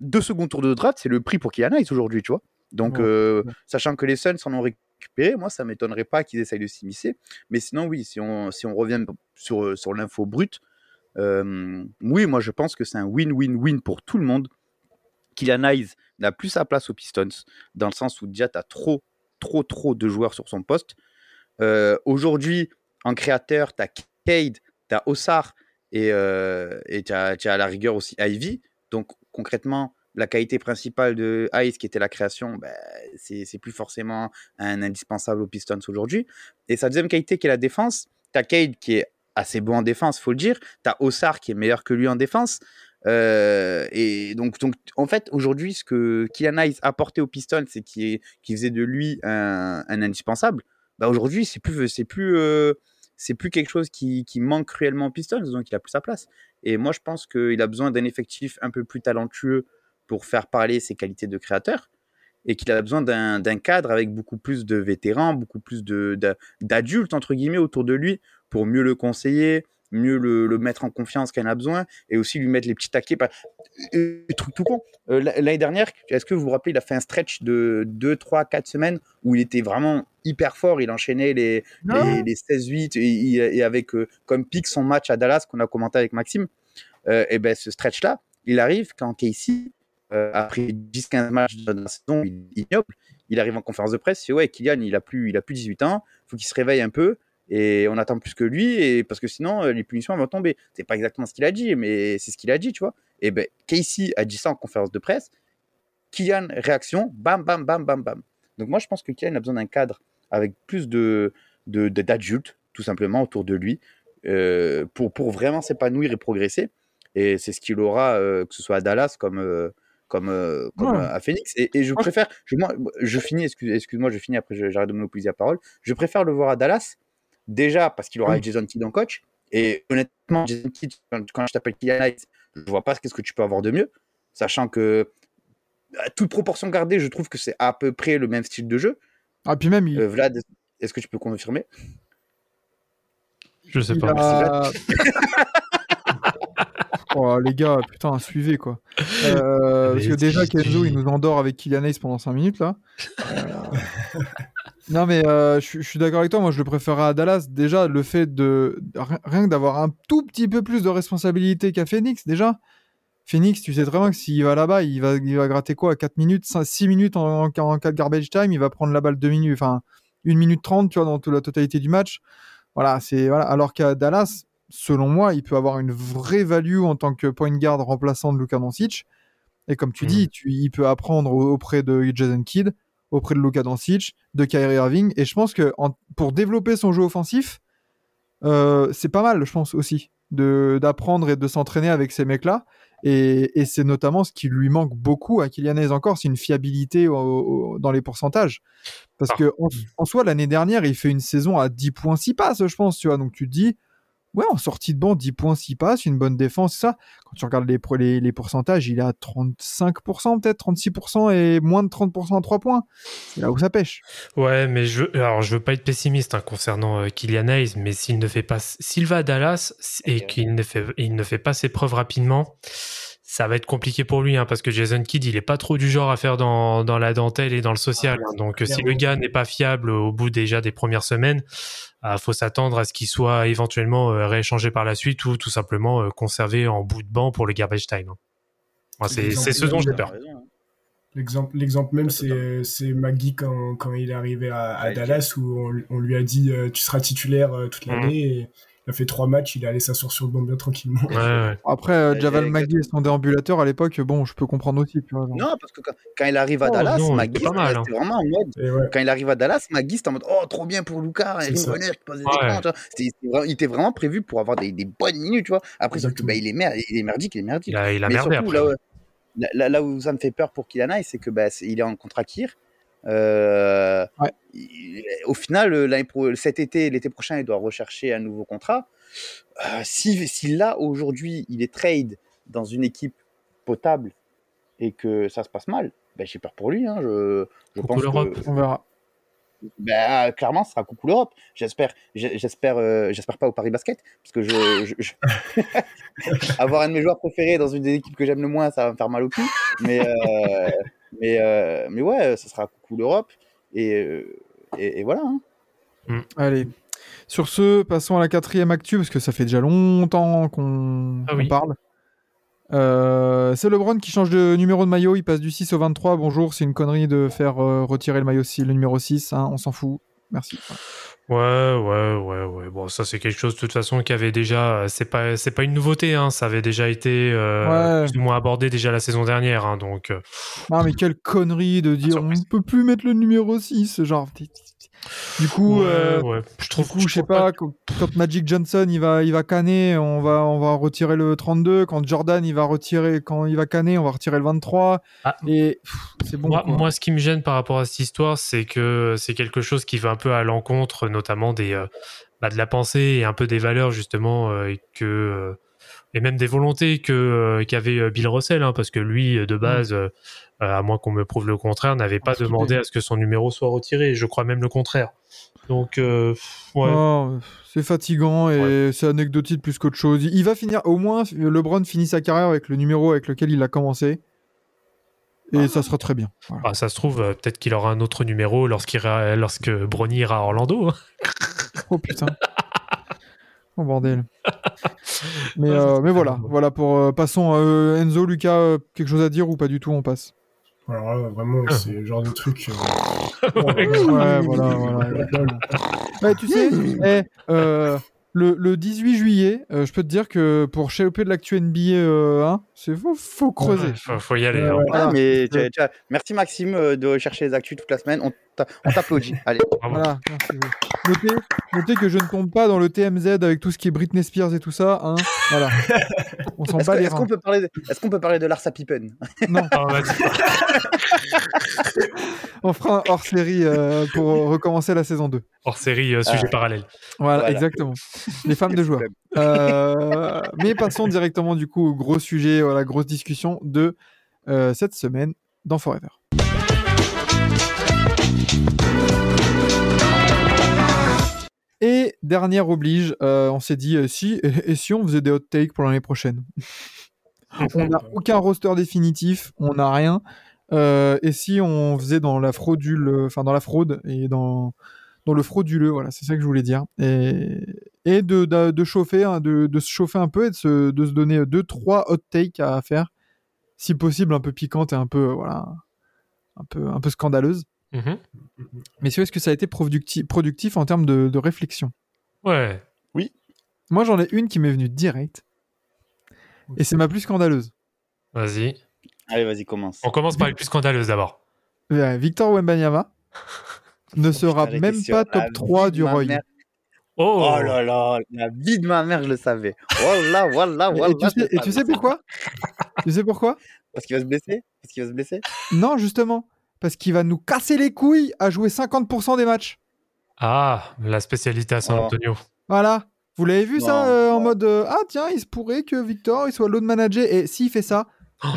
deux secondes tours de draft, c'est le prix pour Kylian Hayes aujourd'hui, tu vois. Donc, Ouais. sachant que les Suns en ont récupéré, moi, ça m'étonnerait pas qu'ils essayent de s'immiscer. Mais sinon, oui, si on, si on revient sur, sur l'info brute, oui, moi, je pense que c'est un win-win-win pour tout le monde. Kylian Hayes n'a plus sa place aux Pistons, dans le sens où déjà, tu as trop, trop, trop de joueurs sur son poste. Euh, Aujourd'hui, en créateur, tu as Cade, tu as Ossar et euh, tu as, à la rigueur aussi Ivy. Donc, concrètement, la qualité principale de Hayes, qui était la création, ben, c'est plus forcément un indispensable aux Pistons aujourd'hui. Et sa deuxième qualité, qui est la défense, tu as Cade qui est assez bon en défense, faut le dire. Tu as Ossar qui est meilleur que lui en défense. Euh, et donc, donc, en fait, aujourd'hui, ce que Kylian Hayes apportait aux Pistons, c'est qui qui faisait de lui un, un indispensable. Bah aujourd'hui, c'est plus, c'est plus, euh, c'est plus quelque chose qui, manque cruellement aux Pistons, donc il a plus sa place. Et moi, je pense qu'il a besoin d'un effectif un peu plus talentueux pour faire parler ses qualités de créateur, et qu'il a besoin d'un cadre avec beaucoup plus de vétérans, beaucoup plus d'adultes entre guillemets autour de lui pour mieux le conseiller, mieux le, le mettre en confiance quand il en a besoin, et aussi lui mettre les petits taquets. Euh, truc tout con. Euh, L'année dernière, est-ce que vous vous rappelez, il a fait un stretch de 2, 3, 4 semaines où il était vraiment hyper fort. Il enchaînait les, les, les 16-8 et, avec euh, comme pic son match à Dallas qu'on a commenté avec Maxime. Et ben ce stretch-là, il arrive quand Casey, euh, après 10-15 matchs de la saison, il, ignoble, il arrive en conférence de presse, il fait ouais, Kylian, il a plus, il a plus 18 ans, faut qu'il se réveille un peu et on attend plus que lui et parce que sinon euh, les punitions vont tomber. C'est pas exactement ce qu'il a dit, mais c'est ce qu'il a dit, tu vois. Et ben Casey a dit ça en conférence de presse. Kylian réaction, bam bam bam bam bam. Donc moi je pense que Kylian a besoin d'un cadre avec plus de d'adultes tout simplement autour de lui euh, pour pour vraiment s'épanouir et progresser. Et c'est ce qu'il aura euh, que ce soit à Dallas comme euh, comme euh, comme Ouais. à Phoenix. Et, et je préfère, je, moi, je finis, excuse, excuse-moi, je finis après, j'arrête de monopoliser la parole. Je préfère le voir à Dallas, déjà parce qu'il aura Oui. Jason Kidd en coach. Et honnêtement, Jason Kidd, quand, je t'appelle Kylian Hayes, je vois pas qu'est-ce que tu peux avoir de mieux, sachant que à toute proportion gardée, je trouve que c'est à peu près le même style de jeu. Ah, puis même, il, Euh, Vlad, est-ce que tu peux confirmer? Je sais il pas. a... oh, les gars, putain, suivez quoi. Euh, parce que déjà, Kenzo, il nous endort avec Kylian Hayes pendant 5 minutes là. Euh, non, mais euh, je suis- d'accord avec toi. Moi, je le préférerais à Dallas. Déjà, le fait de ri- rien que d'avoir un tout petit peu plus de responsabilité qu'à Phoenix, déjà. Phoenix, tu sais très bien que s'il va là-bas, il va, il va gratter quoi? 4 minutes, 6 minutes en, en, en cas de garbage time, il va prendre la balle 2 minutes, enfin 1 minute 30, tu vois, dans toute la totalité du match. Voilà, c'est voilà. Alors qu'à Dallas, selon moi, il peut avoir une vraie value en tant que point guard remplaçant de Luka Doncic. Et comme tu Mhm. dis, tu, il peut apprendre au- auprès de Jason Kidd, auprès de Luka Doncic, de Kyrie Irving. Et je pense que en- pour développer son jeu offensif, euh, c'est pas mal, je pense aussi. de d'apprendre et de s'entraîner avec ces mecs-là. Et, et c'est notamment ce qui lui manque beaucoup à Kylian encore, c'est une fiabilité au- au- dans les pourcentages. Parce Ah. que en, en soi, l'année dernière, il fait une saison à 10 points 6 passes, je pense, tu vois. Donc tu te dis, ouais, en sortie de banc, 10 points 6 passes, une bonne défense, ça. Quand tu regardes les, les, les pourcentages, il est à 35%, peut-être 36% et moins de 30% à 3 points. C'est là où ça pêche. Ouais, mais je, alors je veux pas être pessimiste hein, concernant euh, Kylian Hayes, mais s'il ne fait pas, s'il va à Dallas et Ok. qu'il ne fait, il ne fait pas ses preuves rapidement, ça va être compliqué pour lui, hein, parce que Jason Kidd, il est pas trop du genre à faire dans, dans la dentelle et dans le social. Ah, hein. donc, euh, si le gars n'est pas fiable au bout déjà des premières semaines, il faut s'attendre à ce qu'il soit éventuellement euh, rééchangé par la suite ou tout simplement euh, conservé en bout de banc pour le garbage time. hein. C'est ce dont j'ai peur. hein. L'exemple, l'exemple même, c'est, c'est Magui quand, quand il est arrivé à, Dallas, où on, on lui a dit euh, tu seras titulaire euh, toute l'année. Et il a fait trois matchs, il a allé s'asseoir sur le banc bien tranquillement. Ouais, ouais. Après, euh, Javal Magui et son déambulateur à l'époque, bon, je peux comprendre aussi. Tu vois, genre. Non, parce que quand, quand il arrive à Oh, Dallas, non, Magui, hein. vraiment en mode. Ouais, Quand il arrive à Dallas, Magui, c'était en mode Oh, trop bien pour Lucas, il venir, passe des écrans, vraiment- il était vraiment prévu pour avoir des, des bonnes minutes, tu vois. Après, Exactement. bah, il, est mer- il est merdique, il est merdique. Il a, il a Mais merdé surtout, après. là, là, là- là où ça me fait peur pour Kylian Hayes, c'est que bah, c'est- il est en contrat Kir. Euh, Ouais. il- au final, euh, cet été, l'été prochain, il doit rechercher un nouveau contrat. Euh, si, si là, aujourd'hui, il est trade dans une équipe potable et que ça se passe mal, ben, j'ai peur pour lui. Hein. Je, je Coucou pense l'Europe. que On verra. ben, clairement, ce sera coucou l'Europe. J'espère, j'espère, euh, j'espère pas au Paris Basket, parce que je, je- je- avoir un de mes joueurs préférés dans une des équipes que j'aime le moins, ça va me faire mal au cul. Mais, mais, euh, mais ouais, ce sera coucou l'Europe. Et, euh, et, et voilà. hein. Allez. Sur ce, passons à la quatrième actu, parce que ça fait déjà longtemps qu'on Ah oui. parle. Euh, c'est LeBron qui change de numéro de maillot, il passe du 6 au 23. Bonjour, c'est une connerie de faire euh, retirer le maillot 6, le numéro 6, hein, on s'en fout. Merci. Ouais, ouais, ouais, ouais. Bon, ça c'est quelque chose de toute façon qui avait déjà. C'est pas, c'est pas une nouveauté. Hein. Ça avait déjà été euh, Ouais. plus ou moins abordé déjà la saison dernière. Hein, donc, euh, Non, mais quelle connerie de dire on peut plus mettre le numéro 6. Genre, du coup, ouais, euh, ouais. Je du trouve. coup, je sais pas, quand, quand Magic Johnson il va, il va canner, on va, on va retirer le 32. Quand Jordan il va retirer, quand il va canner, on va retirer le 23. Ah. Et c'est bon. moi, ce qui me gêne par rapport à cette histoire, c'est que c'est quelque chose qui va un peu à l'encontre, notamment des, euh, bah, de la pensée et un peu des valeurs justement euh, que et même des volontés que euh, qu'avait euh, Bill Russell, hein, parce que lui, euh, de base, euh, euh, à moins qu'on me prouve le contraire, n'avait pas demandé à ce que son numéro soit retiré. Je crois même le contraire. Donc, euh, ouais. Non, c'est fatigant et c'est anecdotique plus qu'autre chose. Il va finir, au moins, LeBron finit sa carrière avec le numéro avec lequel il a commencé. Et ça sera très bien. Voilà. Ah, ça se trouve, peut-être qu'il aura un autre numéro lorsqu'il lorsque Bronny ira à Orlando. hein. Oh putain. Oh bordel. Mais, euh, mais voilà, voilà pour euh, passons euh, Enzo, Lucas, euh, quelque chose à dire ou pas du tout, on passe. Alors là, vraiment, Ah. c'est le genre de truc. euh, Ouais, Ouais, voilà, voilà. Ouais, tu sais, eh, euh, le, le 18 juillet, euh, je peux te dire que pour choper de l'actu NBA, euh, hein, c'est faut, faut creuser. faut, faut y aller. Ouais, hein. ouais. Voilà. Ah, mais tu- Euh, tu merci Maxime euh, de chercher les actus toute la semaine. On t'a- on t'applaudit. Allez. Voilà. merci. Notez, notez que je ne tombe pas dans le TMZ avec tout ce qui est Britney Spears et tout ça. Hein. Voilà. On s'en Est-ce bat les est-ce qu'on peut parler de, est-ce qu'on peut parler de Larsa Pippen Non, Ah, on fera un hors série euh, pour recommencer la saison 2. Hors série, euh, sujet Ah. parallèle. Voilà, Voilà. exactement. Les femmes de joueurs. Euh, mais passons directement du coup au gros sujet, la grosse discussion de euh, cette semaine dans Forever. Et dernière oblige, euh, on s'est dit euh, si et, et si on faisait des hot takes pour l'année prochaine? on n'a aucun roster définitif, on n'a rien. Euh, et si on faisait dans la fraudule, enfin dans la fraude et dans dans le frauduleux, voilà, c'est ça que je voulais dire. Et, et de, de, de chauffer, hein, de, de se chauffer un peu et de se, de se donner deux, trois hot takes à faire, si possible un peu piquantes et un peu, voilà, un peu, un peu scandaleuses. Mhm. Messieurs, est-ce que ça a été producti- productif en termes de, de réflexion? Ouais. Moi, j'en ai une qui m'est venue direct. Et c'est ma plus scandaleuse. Vas-y. Allez, vas-y, commence. On commence par les plus scandaleuses d'abord. Euh, Victor Wembanyama ne sera même pas top la 3 vie du Roy. Oh, Oh là là, la vie de ma mère, je le savais. Voilà, voilà, Et- voilà. et, tu sais, et tu sais pourquoi? Tu sais pourquoi? Parce qu'il va se blesser? Parce qu'il va se blesser? Non, justement. Parce qu'il va nous casser les couilles à jouer 50% des matchs. Ah, la spécialité à San Oh. Antonio. Voilà. Vous l'avez vu ça euh, en mode euh, Ah tiens, il se pourrait que Victor il soit load manager. Et s'il fait ça,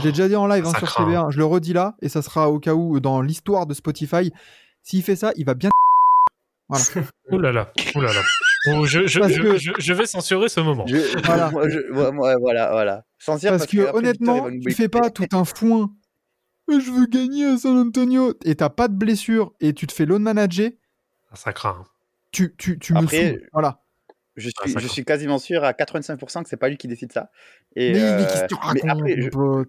j'ai déjà dit en live hein, sur craint. TV1, je le redis là, et ça sera au cas où dans l'histoire de Spotify. S'il fait ça, il va bien. Ouh là là, ouh là là. Oh, je, je, Parce je- que- je- je vais censurer ce moment. je, Voilà. moi, je- ouais, ouais, voilà, voilà. Dire Parce que honnêtement, tu fais pas tout un foin. Mais Je veux gagner à San Antonio. Et t'as pas de blessure et tu te fais load manager. Ah, Ça craint. Tu, tu, tu me Après, saoules. Voilà. Je Ah, suis, je suis quasiment sûr à 85% que c'est pas lui qui décide ça. Et, mais, euh, mais tu racontes, après, je,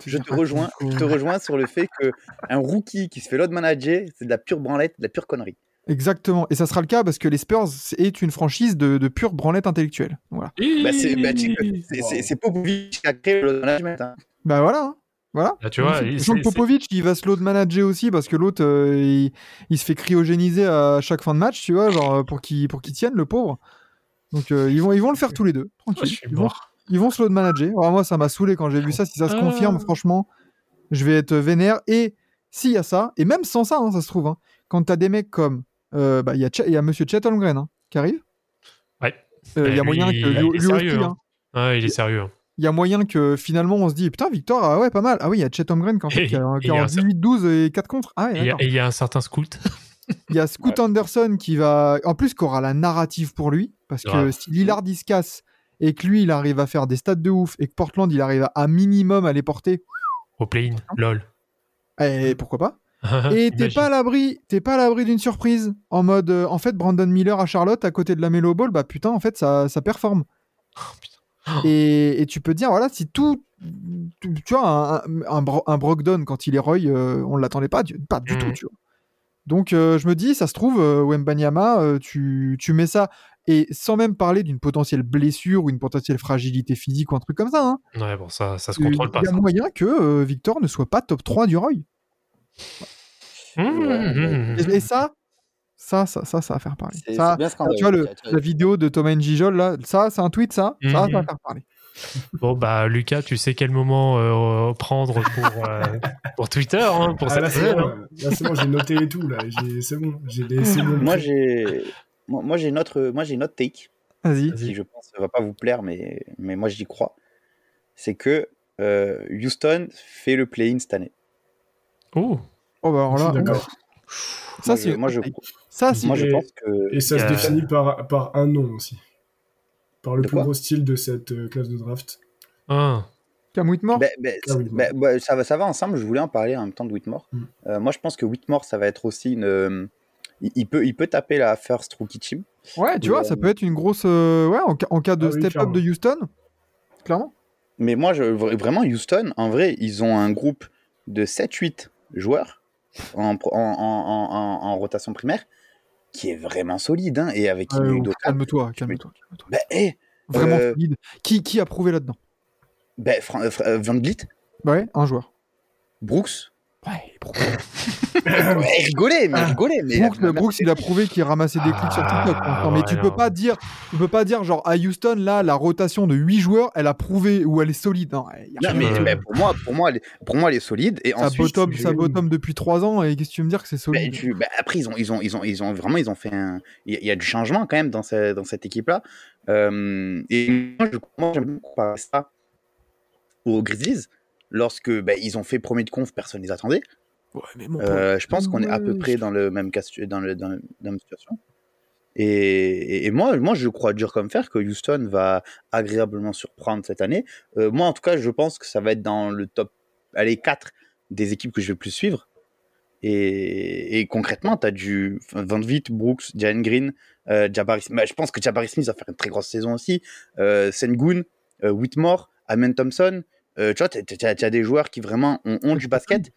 je te raconte rejoins, je te rejoins sur le fait que un rookie qui se fait load manager, c'est de la pure branlette, de la pure connerie. Exactement. Et ça sera le cas parce que les Spurs est une franchise de, de pure branlette intellectuelle. Voilà. Bah, c'est bah, Popovic qui a créé le load management. hein. Bah voilà. hein. Voilà. Ah, tu vois, il- c'est- Popovic, il va se load manager aussi parce que l'autre, euh, il, il se fait cryogéniser à chaque fin de match, tu vois, genre euh, pour qu'il pour qu'il tienne, le pauvre. Donc euh, ils, vont, ils vont le faire tous les deux. Oh, Tranquille. je suis ils, vont, ils vont se load manager. Alors, moi, ça m'a saoulé quand j'ai vu ça. Si ça se Ah. confirme, franchement, je vais être vénère. Et s'il y a ça, et même sans ça, hein, ça se trouve, hein, quand t'as des mecs comme. Euh, bah, Il y, a y monsieur Chet Holmgren hein, qui arrive. Ouais. Euh, Il y a moyen lui, que lui, est lui sérieux, aussi, hein. il est sérieux. il y a moyen que finalement on se dit putain Victor ah ouais pas mal ah oui il y a Chet Holmgren qui en fait, Et- qui a, qui et a en un cer- 18-12 et 4 contre ah ouais Et il y a- et un certain Scout. il y a Scoot Anderson qui va en plus qui aura la narrative pour lui parce que si Lillard il se casse et que lui il arrive à faire des stats de ouf et que Portland il arrive à, à minimum à les porter Au play-in. LOL. eh, pourquoi pas et t'es pas à l'abri t'es pas à l'abri d'une surprise. En mode euh, en fait Brandon Miller à Charlotte à côté de la Melo Ball bah putain en fait ça, ça performe. Et, et tu peux dire voilà si tout tu, tu vois un, un, un, Bro- un Brogdon quand il est Roy euh, on l'attendait pas du, pas du tout tu vois. Donc euh, je me dis ça se trouve euh, Wembanyama tu, tu mets ça. Et sans même parler d'une potentielle blessure ou une potentielle fragilité physique ou un truc comme ça hein, Ouais, bon, ça, ça se il contrôle pas. y a ça. moyen que euh, Victor ne soit pas top 3 du Roy Mmh, mmh, et, et ça ça ça ça ça va faire parler ça bien ça, tu vois, le, la vidéo de Thomas Njijol, là, ça, c'est un tweet, ça, ça, ça va faire parler. Bon, bah, Lucas, tu sais quel moment euh, prendre pour, euh, pour Twitter, hein, pour Ah, cette là, c'est semaine, bon, hein. là, c'est bon, j'ai noté et tout. Là, c'est bon, j'ai des c'est bon. Moi, j'ai moi, j'ai une autre moi j'ai une autre take Vas-y. Vas-y. qui je pense ne va pas vous plaire mais mais moi j'y crois. C'est que euh, Houston fait le play-in cette année. Oh, Oh, bah, alors là, d'accord. ça, moi, c'est. moi, je, Ça, c'est. moi, je Et- pense que Et ça se a- définit par, par un nom aussi. Par le De plus gros style de cette euh, classe de draft. un. Cam Whitmore Ben, ben, Ah ben, ça, va, ça va ensemble, je voulais en parler en même temps de Whitmore. Mm. Euh, moi, je pense que Whitmore, ça va être aussi une. euh, il, il peut, il peut taper la first rookie team. Ouais, tu vois, ça peut être une grosse. euh, Ouais, en, ca- en cas de Ah oui, step-up de Houston, clairement. Mais moi, je, vraiment, Houston, en vrai, ils ont un groupe de 7-8 joueurs en, rotation primaire qui est vraiment solide. Hein, et avec Euh, calme-toi, calme-toi. calme-toi. Ben, hey, Vraiment Euh, solide. Qui, qui a prouvé là-dedans? Fran- euh, euh, Van Vliet, Ouais, un joueur. Brooks. Ouais, Brooks, Ouais, rigolez, mais rigolez. Mais Brooks, Brooks, il a prouvé qu'il ramassait des clics sur Ah, TikTok. mais ouais, tu peux non. pas dire, tu peux pas dire genre à Houston là, la rotation de 8 joueurs, elle a prouvé ou elle est solide. Non, a Non, rien. mais, mais pour, moi, pour, moi, elle est- pour moi, elle est solide. Et ça ensuite, bottom, je- ça bottom depuis 3 ans et qu'est-ce que tu veux me dire que c'est Ben, solide? tu- ben, après, ils ont, ils ont, ils ont, ils ont vraiment, ils ont fait un. Il y, a- du changement quand même dans, ce- dans cette équipe-là. Euh, et moi, je- moi, j'aime beaucoup comparer ça aux Grizzlies. Lorsque ben, ils ont fait premier de conf, personne ne les attendait. Ouais, mais mon Euh, je pense qu'on est à peu près dans le même cas, dans, le, dans, la situation. Et, et- et moi, moi, je crois dur comme fer que Houston va agréablement surprendre cette année. Euh, moi, en tout cas, je pense que ça va être dans le top allez, 4 des équipes que je vais le plus suivre. Et, et concrètement, tu as du Van Vliet, Brooks, Jalen Green, euh, Jabari Smith. Bah, je pense que Jabari Smith va faire une très grosse saison aussi. Euh, Sengun, euh, Whitmore, Amen Thompson. Euh, tu vois, tu as, des joueurs qui vraiment ont, ont du basket.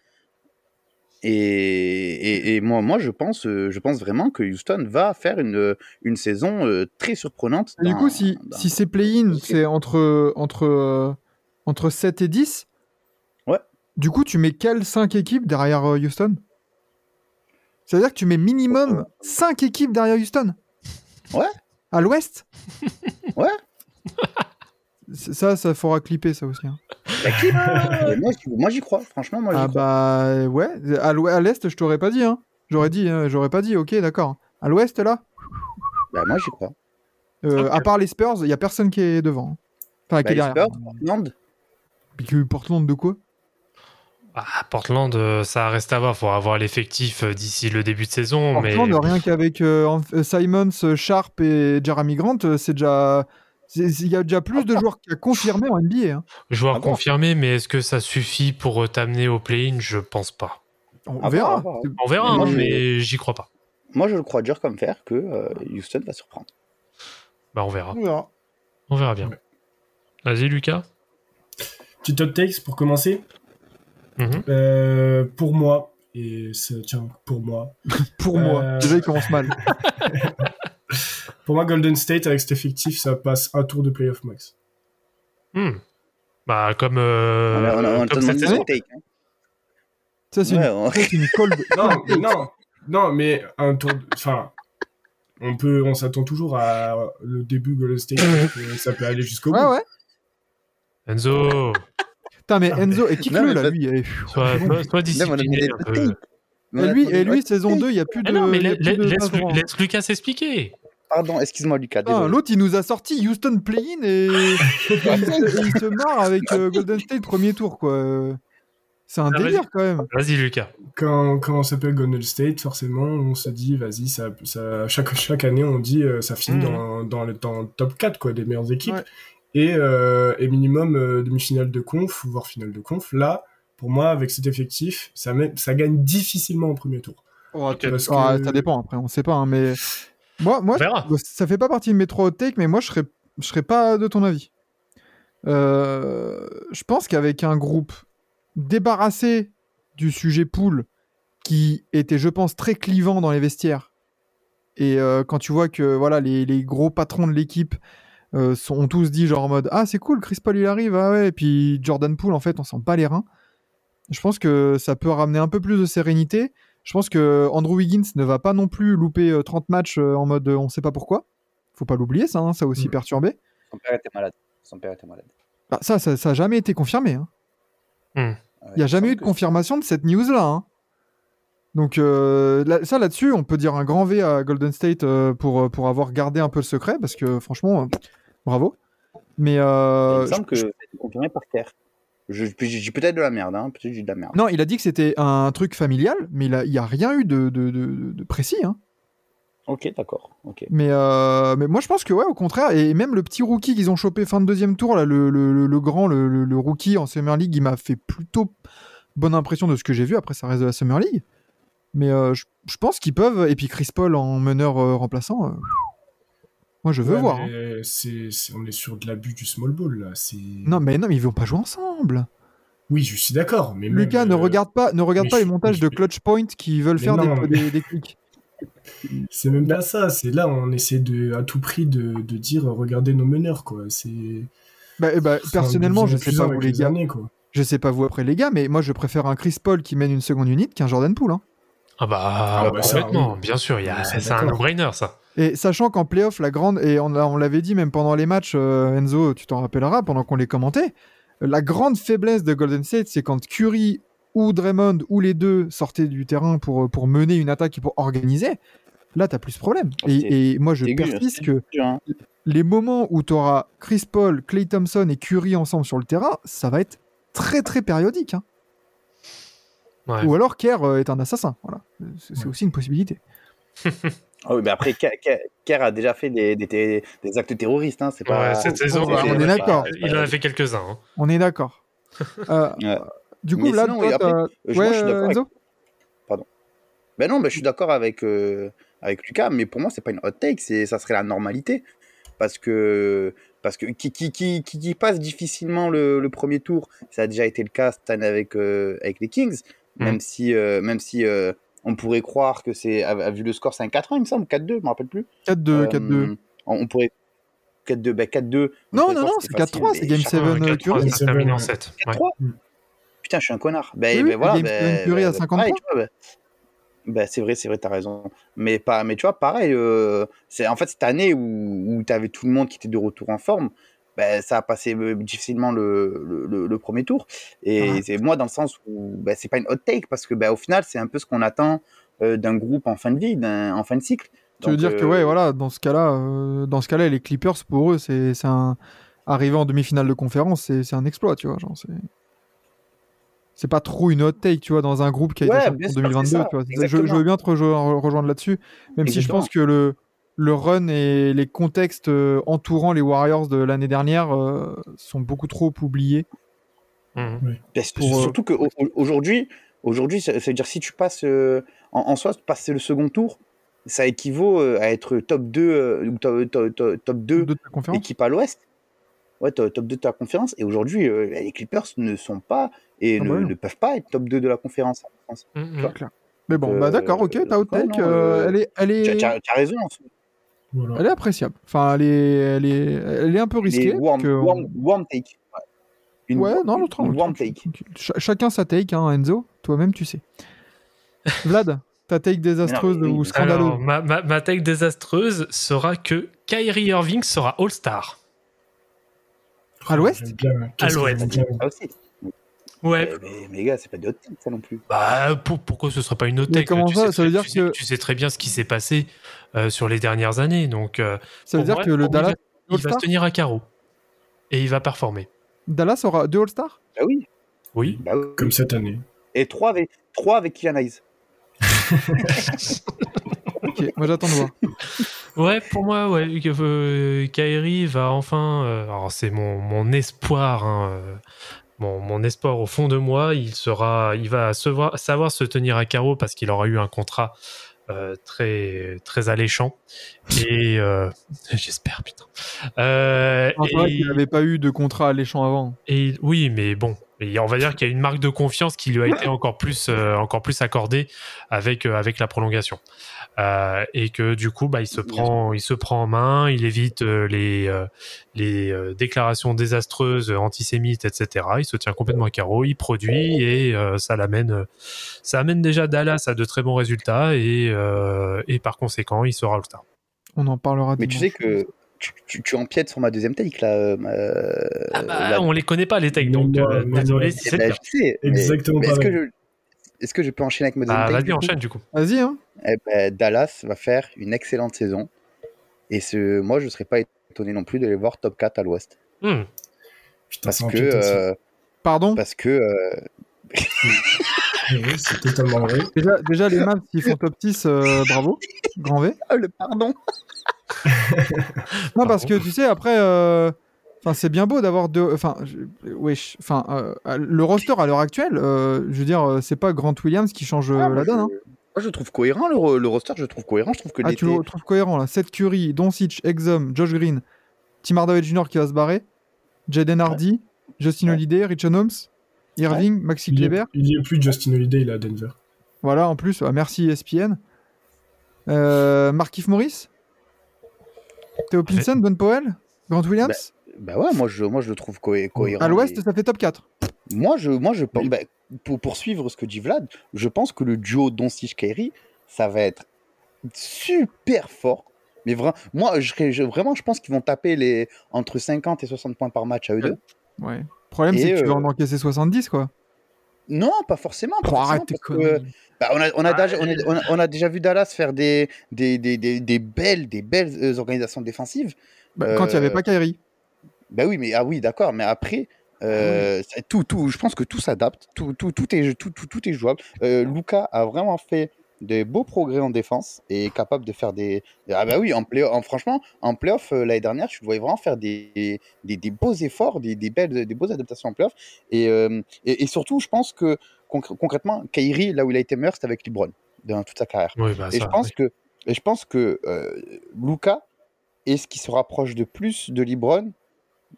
Et, et, et moi, moi je, pense, euh, je pense vraiment que Houston va faire une, une saison euh, très surprenante. Du coup, si, dans- si c'est play-in, c'est entre, entre, euh, entre 7 et 10. Ouais. Du coup, tu mets quelles 5 équipes derrière euh, Houston? C'est-à-dire que tu mets minimum 5 équipes derrière Houston? À l'ouest? Ouais. Ça, ça faudra clipper ça aussi. hein. Mais moi, j'y- crois. Franchement, moi, j'y Ah crois. bah ouais, à l'est, je t'aurais pas dit. Hein. J'aurais dit, hein, j'aurais pas dit. Ok, d'accord. À l'ouest là, Bah, moi, j'y crois. euh, à part les Spurs, il y a personne qui est devant. hein. Enfin, Bah, qui est les derrière. Spurs, Portland. Puis Portland de quoi? Ah, Portland, euh, ça reste à voir. Il faudra avoir l'effectif euh, d'ici le début de saison. mais... Portland, rien qu'avec euh, Simons, Sharp et Jeremy Grant, c'est déjà. Il y a déjà plus de joueurs qui a confirmé en NBA. hein. Joueur Ah bon? confirmé, mais est-ce que ça suffit pour euh, t'amener au play-in? Je pense pas. On À verra. à voir. On verra, Mais moi, hein, je- mais j'y crois pas. Moi, je le crois dur comme fer que euh, Houston va surprendre. Bah, on verra. On verra. On verra bien. Vas-y, Lucas. Petit hot takes pour commencer. Mhm. Euh, pour moi, et tiens, pour moi, Pour moi, déjà il commence mal. pour moi, Golden State avec cet effectif, ça passe un tour de playoff max. Hmm. Bah, comme, euh, on a, on a- on te comme cette saison. take. hein. Ça, c'est Ouais, une, cold. Non, mais non, non, mais un tour. de- Enfin, on peut, on s'attend toujours à le début Golden State. ça peut aller jusqu'au bout. Ouais, ouais. Enzo, Putain, mais Ah, Enzo, et Non, kick-le mais là, lui. Là, on a discipliné un peu. et lui, et lui saison take. 2, il n'y a plus de. Ah non, mais de laisse, Vincent. laisse Lucas s'expliquer. Pardon, excuse-moi, Lucas. Désolé. L'autre, il nous a sorti Houston play-in et... et il, se, il se marre avec euh, Golden State premier tour, quoi. C'est un Ah, délire, quand même. Vas-y, Lucas. Quand, quand on s'appelle Golden State, forcément, on se dit, vas-y, ça, ça, chaque, chaque année, on dit, euh, ça finit Mhm. dans, dans, le, dans le top 4 quoi, des meilleures équipes. Ouais. Et, euh, et minimum euh, demi-finale de conf, voire finale de conf. Là, pour moi, avec cet effectif, ça, met- ça gagne difficilement au premier tour. Ok. Parce Ah, que- Ça dépend, après, on sait pas. hein, mais moi, moi ça fait pas partie de mes trois hot takes, mais moi, je serais, je serais pas de ton avis. Euh, je pense qu'avec un groupe débarrassé du sujet pool, qui était, je pense, très clivant dans les vestiaires, et euh, quand tu vois que voilà les, les gros patrons de l'équipe euh, sont, ont tous dit genre en mode ah c'est cool Chris Paul il arrive ah ouais et puis Jordan Poole en fait on s'en bat les reins je pense que ça peut ramener un peu plus de sérénité je pense que Andrew Wiggins ne va pas non plus louper euh, 30 matchs euh, en mode euh, on sait pas pourquoi faut pas l'oublier ça hein, ça a aussi Mm. perturbé Son père était malade. Son père était malade. Bah, ça, ça ça a jamais été confirmé hein. Ouais, il n'y a jamais eu de que- confirmation de cette news là hein. donc euh, là- ça là-dessus on peut dire un grand V à Golden State euh, pour, euh, pour avoir gardé un peu le secret parce que franchement euh, bravo mais euh, Il me semble que je- ça a été confirmé par Kerr. Je, dis peut-être de la merde, hein. Peut-être j'ai de la merde. Non, il a dit que c'était un truc familial, mais il n'y a, rien eu de, de- de- de précis. hein. Ok, d'accord. Ok. Mais, euh, mais moi, je pense que, ouais, au contraire, et même le petit rookie qu'ils ont chopé fin de deuxième tour, là, le, le- le- grand, le, le- rookie en Summer League, il m'a fait plutôt bonne impression de ce que j'ai vu. Après, ça reste de la Summer League. Mais euh, je, je pense qu'ils peuvent. Et puis Chris Paul en meneur euh, remplaçant, moi, je veux Ouais, voir. hein. on est sur de l'abus du small ball, là. c'est- Non, mais non, mais ils vont pas jouer ensemble. Oui, je suis d'accord. Mais même, Lucas, ne euh, regarde pas, ne regarde mais pas les montages de clutch point qui veulent Mais faire des- mais- des, des clics. C'est même pas ça. C'est là, on essaie de, à tout prix de, de dire, regardez nos meneurs, quoi. C'est. Bah, eh bah, personnellement, je sais pas vous les gars. années, quoi. Je sais pas vous après les gars, mais moi je préfère un Chris Paul qui mène une seconde unit qu'un Jordan Poole. hein. Ah bah, Ah bah, ça, complètement, oui. bien sûr, c'est un no-brainer ça. Et sachant qu'en playoff, la grande, et on, l'a- on l'avait dit même pendant les matchs, euh, Enzo, tu t'en rappelleras, pendant qu'on les commentait, la grande faiblesse de Golden State, c'est quand Curry ou Draymond ou les deux sortaient du terrain pour, pour mener une attaque et pour organiser. Là, t'as plus de problème. Et, et moi, je persiste que Dur, hein. les moments où tu auras Chris Paul, Clay Thompson et Curry ensemble sur le terrain, ça va être très très périodique. hein. Ouais. Ou alors Kerr euh, est un assassin. Voilà. C'est c'est aussi une possibilité. Ah oui, mais après, Kerr, a déjà fait des, des, des- actes terroristes, hein. C'est pas. Ouais, cette saison, on est il- d'accord. Il en a fait quelques-uns. hein. On est d'accord. Euh, Ouais. Du coup, Mais là, sinon, toi, après, je- ouais, moi, je suis d'accord avec- Enzo Ben non, ben, je suis d'accord avec, euh, avec Lucas, mais pour moi, c'est pas une hot take, c'est, ça serait la normalité. Parce que, parce que qui, qui, qui, qui, qui passe difficilement le, le premier tour, ça a déjà été le cas cette année avec, euh, avec les Kings, même si, euh, même si euh, on pourrait croire que c'est, à- à- vu le score, c'est un 4-1, il me semble, 4-2, je me rappelle plus. 4-2, Euh, 4-2. On, on pourrait. 4-2, ben 4-2. on Non, non, non, c'est facile, 4-3, c'est mais Game chaque- 7 4-3, Curry. ça se termine en Ouais. 7. 4-3 Putain, je suis un connard. Ben, Oui, ben oui, voilà. Game ben, seven Curry à ben, 50 pareil, points. ben. Bah, c'est vrai, c'est vrai, t'as raison. Mais, pas, mais tu vois, pareil, euh, c'est en fait cette année où, où tu avais tout le monde qui était de retour en forme, bah, ça a passé euh, difficilement le, le, premier tour. Et c'est moi dans le sens où bah, c'est pas une hot take parce que bah, au final, c'est un peu ce qu'on attend euh, d'un groupe en fin de vie, en fin de cycle. Tu veux dire que euh, ouais, voilà, dans ce cas-là, euh, dans ce cas-là, les Clippers pour eux, c'est un arriver en demi-finale de conférence, c'est un exploit, tu vois, genre c'est c'est pas trop une hot take, tu vois, dans un groupe qui a Ouais, été en sûr, 2022, c'est ça, tu vois. Je, veux bien te rejo- rejoindre là-dessus, même si je pense que le le run et les contextes euh, entourant les Warriors de l'année dernière euh, sont beaucoup trop oubliés. C'est- Pour, euh, surtout qu'aujourd'hui, aujourd'hui, ça, veut dire si tu passes euh, en, en soi, passer le second tour, ça équivaut à être top 2 euh, ou top, top, top- top 2 de ta conférence. équipe à l'ouest. Ouais, top, top 2 de ta conférence. Et aujourd'hui, euh, les Clippers ne sont pas et Ah ne, bah ne peuvent pas être top 2 de la conférence. en France. Mhm. Mais bon, Euh, bah d'accord, ok, ta hot take, euh, euh, elle est, elle Tu as, est, tu as- raison. en soi. Voilà. elle est appréciable. Enfin, elle est, elle est, elle est un peu risquée. Warm, que warm- warm take. Ouais, Une Ouais, non, l'autre, warm take. Ch- chacun sa take, hein, Enzo. Toi-même, tu sais. Vlad, ta take désastreuse ou scandaleuse Alors, ma, ma, ma take désastreuse sera que Kyrie Irving sera All-Star. À l'ouest que l'ouest. j'aime bien. Ah aussi. Ouais, Mais, mais, mais gars, c'est pas de hot take ça non plus. Bah, pour- pourquoi ce serait pas une autre Mais take comment tu ça sais Ça veut dire tu sais- que- tu sais très bien ce qui s'est passé euh, sur les dernières années. Donc, euh, Ça veut dire que le il va- Dallas, il va se tenir à carreau. Et il va performer. Dallas aura deux All-Stars? Bah oui. Oui. Bah oui. Comme cette année. Et 3 avec, 3 avec Kylian Hayes. Ok, moi j'attends de voir. Ouais, pour moi, ouais, euh, Kyrie va enfin. euh, alors, c'est mon, mon espoir, hein, mon, espoir au fond de moi. Il sera, il va savoir se tenir à carreau parce qu'il aura eu un contrat euh, très, très alléchant. Et euh, j'espère, putain. Euh, et- qu'il n'avait pas eu de contrat alléchant avant. Et oui, mais bon, et on va dire qu'il y a une marque de confiance qui lui a été encore plus, encore plus accordée avec, avec la prolongation. Euh, et que du coup, bah, il se prend, il se prend en main, il évite euh, les, euh, les euh, déclarations désastreuses, antisémites, etc. Il se tient complètement à carreau, il produit et euh, ça l'amène, ça amène déjà Dallas à de très bons résultats et, euh, et par conséquent, il sera All-Star. On en parlera Mais tu sais que tu, tu, tu empiètes sur ma deuxième take là. euh, Ah bah, là. on les connaît pas les takes, donc euh, désolé je sais. Exactement Est-ce que, est-ce que je peux enchaîner avec ma deuxième Ah, vas-y, enchaîne du coup. Vas-y, hein. Eh ben, Dallas va faire une excellente saison. Et ce, moi, je ne serais pas étonné non plus de les voir top 4 à l'ouest. Hmm. Putain, Parce que, euh, Pardon? parce que euh, Oui, c'est totalement vrai. déjà, déjà, les Mavs, s'ils font top 6, euh, bravo. Grand V. ah, le pardon. Non, parce que tu sais, après, euh, enfin, c'est bien beau d'avoir deux. Enfin, je- wesh, enfin, euh, le roster à l'heure actuelle, euh, je veux dire, euh, c'est pas Grant Williams qui change Ah, la je, donne. hein. moi, je trouve cohérent, le, ro- le roster, je trouve cohérent. Je trouve que Ah, tu le trouves cohérent là. Seth Curry, Doncic, Exum, Josh Green, Tim Hardaway Jr. qui va se barrer, Jaden Hardy, Justin Ouais. Holiday, Richard Holmes, Irving, Maxi Il y, Kleber. il y est plus Justin Holiday, il est à Denver. Voilà, en plus, ah, merci ESPN. Euh, Markif Morris, Theo Pinson, Don Powell, Grant Williams. Bah ouais, moi je, moi, je le trouve cohé- cohérent. à l'ouest, et- ça fait top 4. Moi, je, moi, je pense, bah, pour poursuivre ce que dit Vlad, je pense que le duo Doncic Kairi, ça va être super fort. Mais vra- moi, je, vraiment, je pense qu'ils vont taper les entre 50 et 60 points par match à eux deux. Ouais. Le problème, c'est que tu vas euh, en encaisser 70, quoi. Non, pas forcément. pas Oh, forcément, arrête tes parce que, conneries. bah, on, a, on, a Ah, déjà, on, a, on déjà vu Dallas faire des, des, des, des, des belles, des belles euh, organisations défensives. Bah, Quand il n'y avait euh, pas Kyrie. Bah oui, mais ah oui, d'accord. Mais après, euh, c'est tout, tout, je pense que tout s'adapte, tout, tout, tout est, tout, tout, tout est jouable. Euh, Luca a vraiment fait des beaux progrès en défense et est capable de faire des. Ah bah oui, en play, en franchement, en playoff euh, l'année dernière, tu le voyais vraiment faire des, des, des beaux efforts, des, des belles, des beaux adaptations en playoff. Et, euh, et, et surtout, je pense que concr- concrètement, Kyrie, là où il a été meilleur, c'était avec LeBron dans toute sa carrière. Oui, bah, Et je pense oui. que, et je pense que euh, Luca est ce qui se rapproche de plus de LeBron,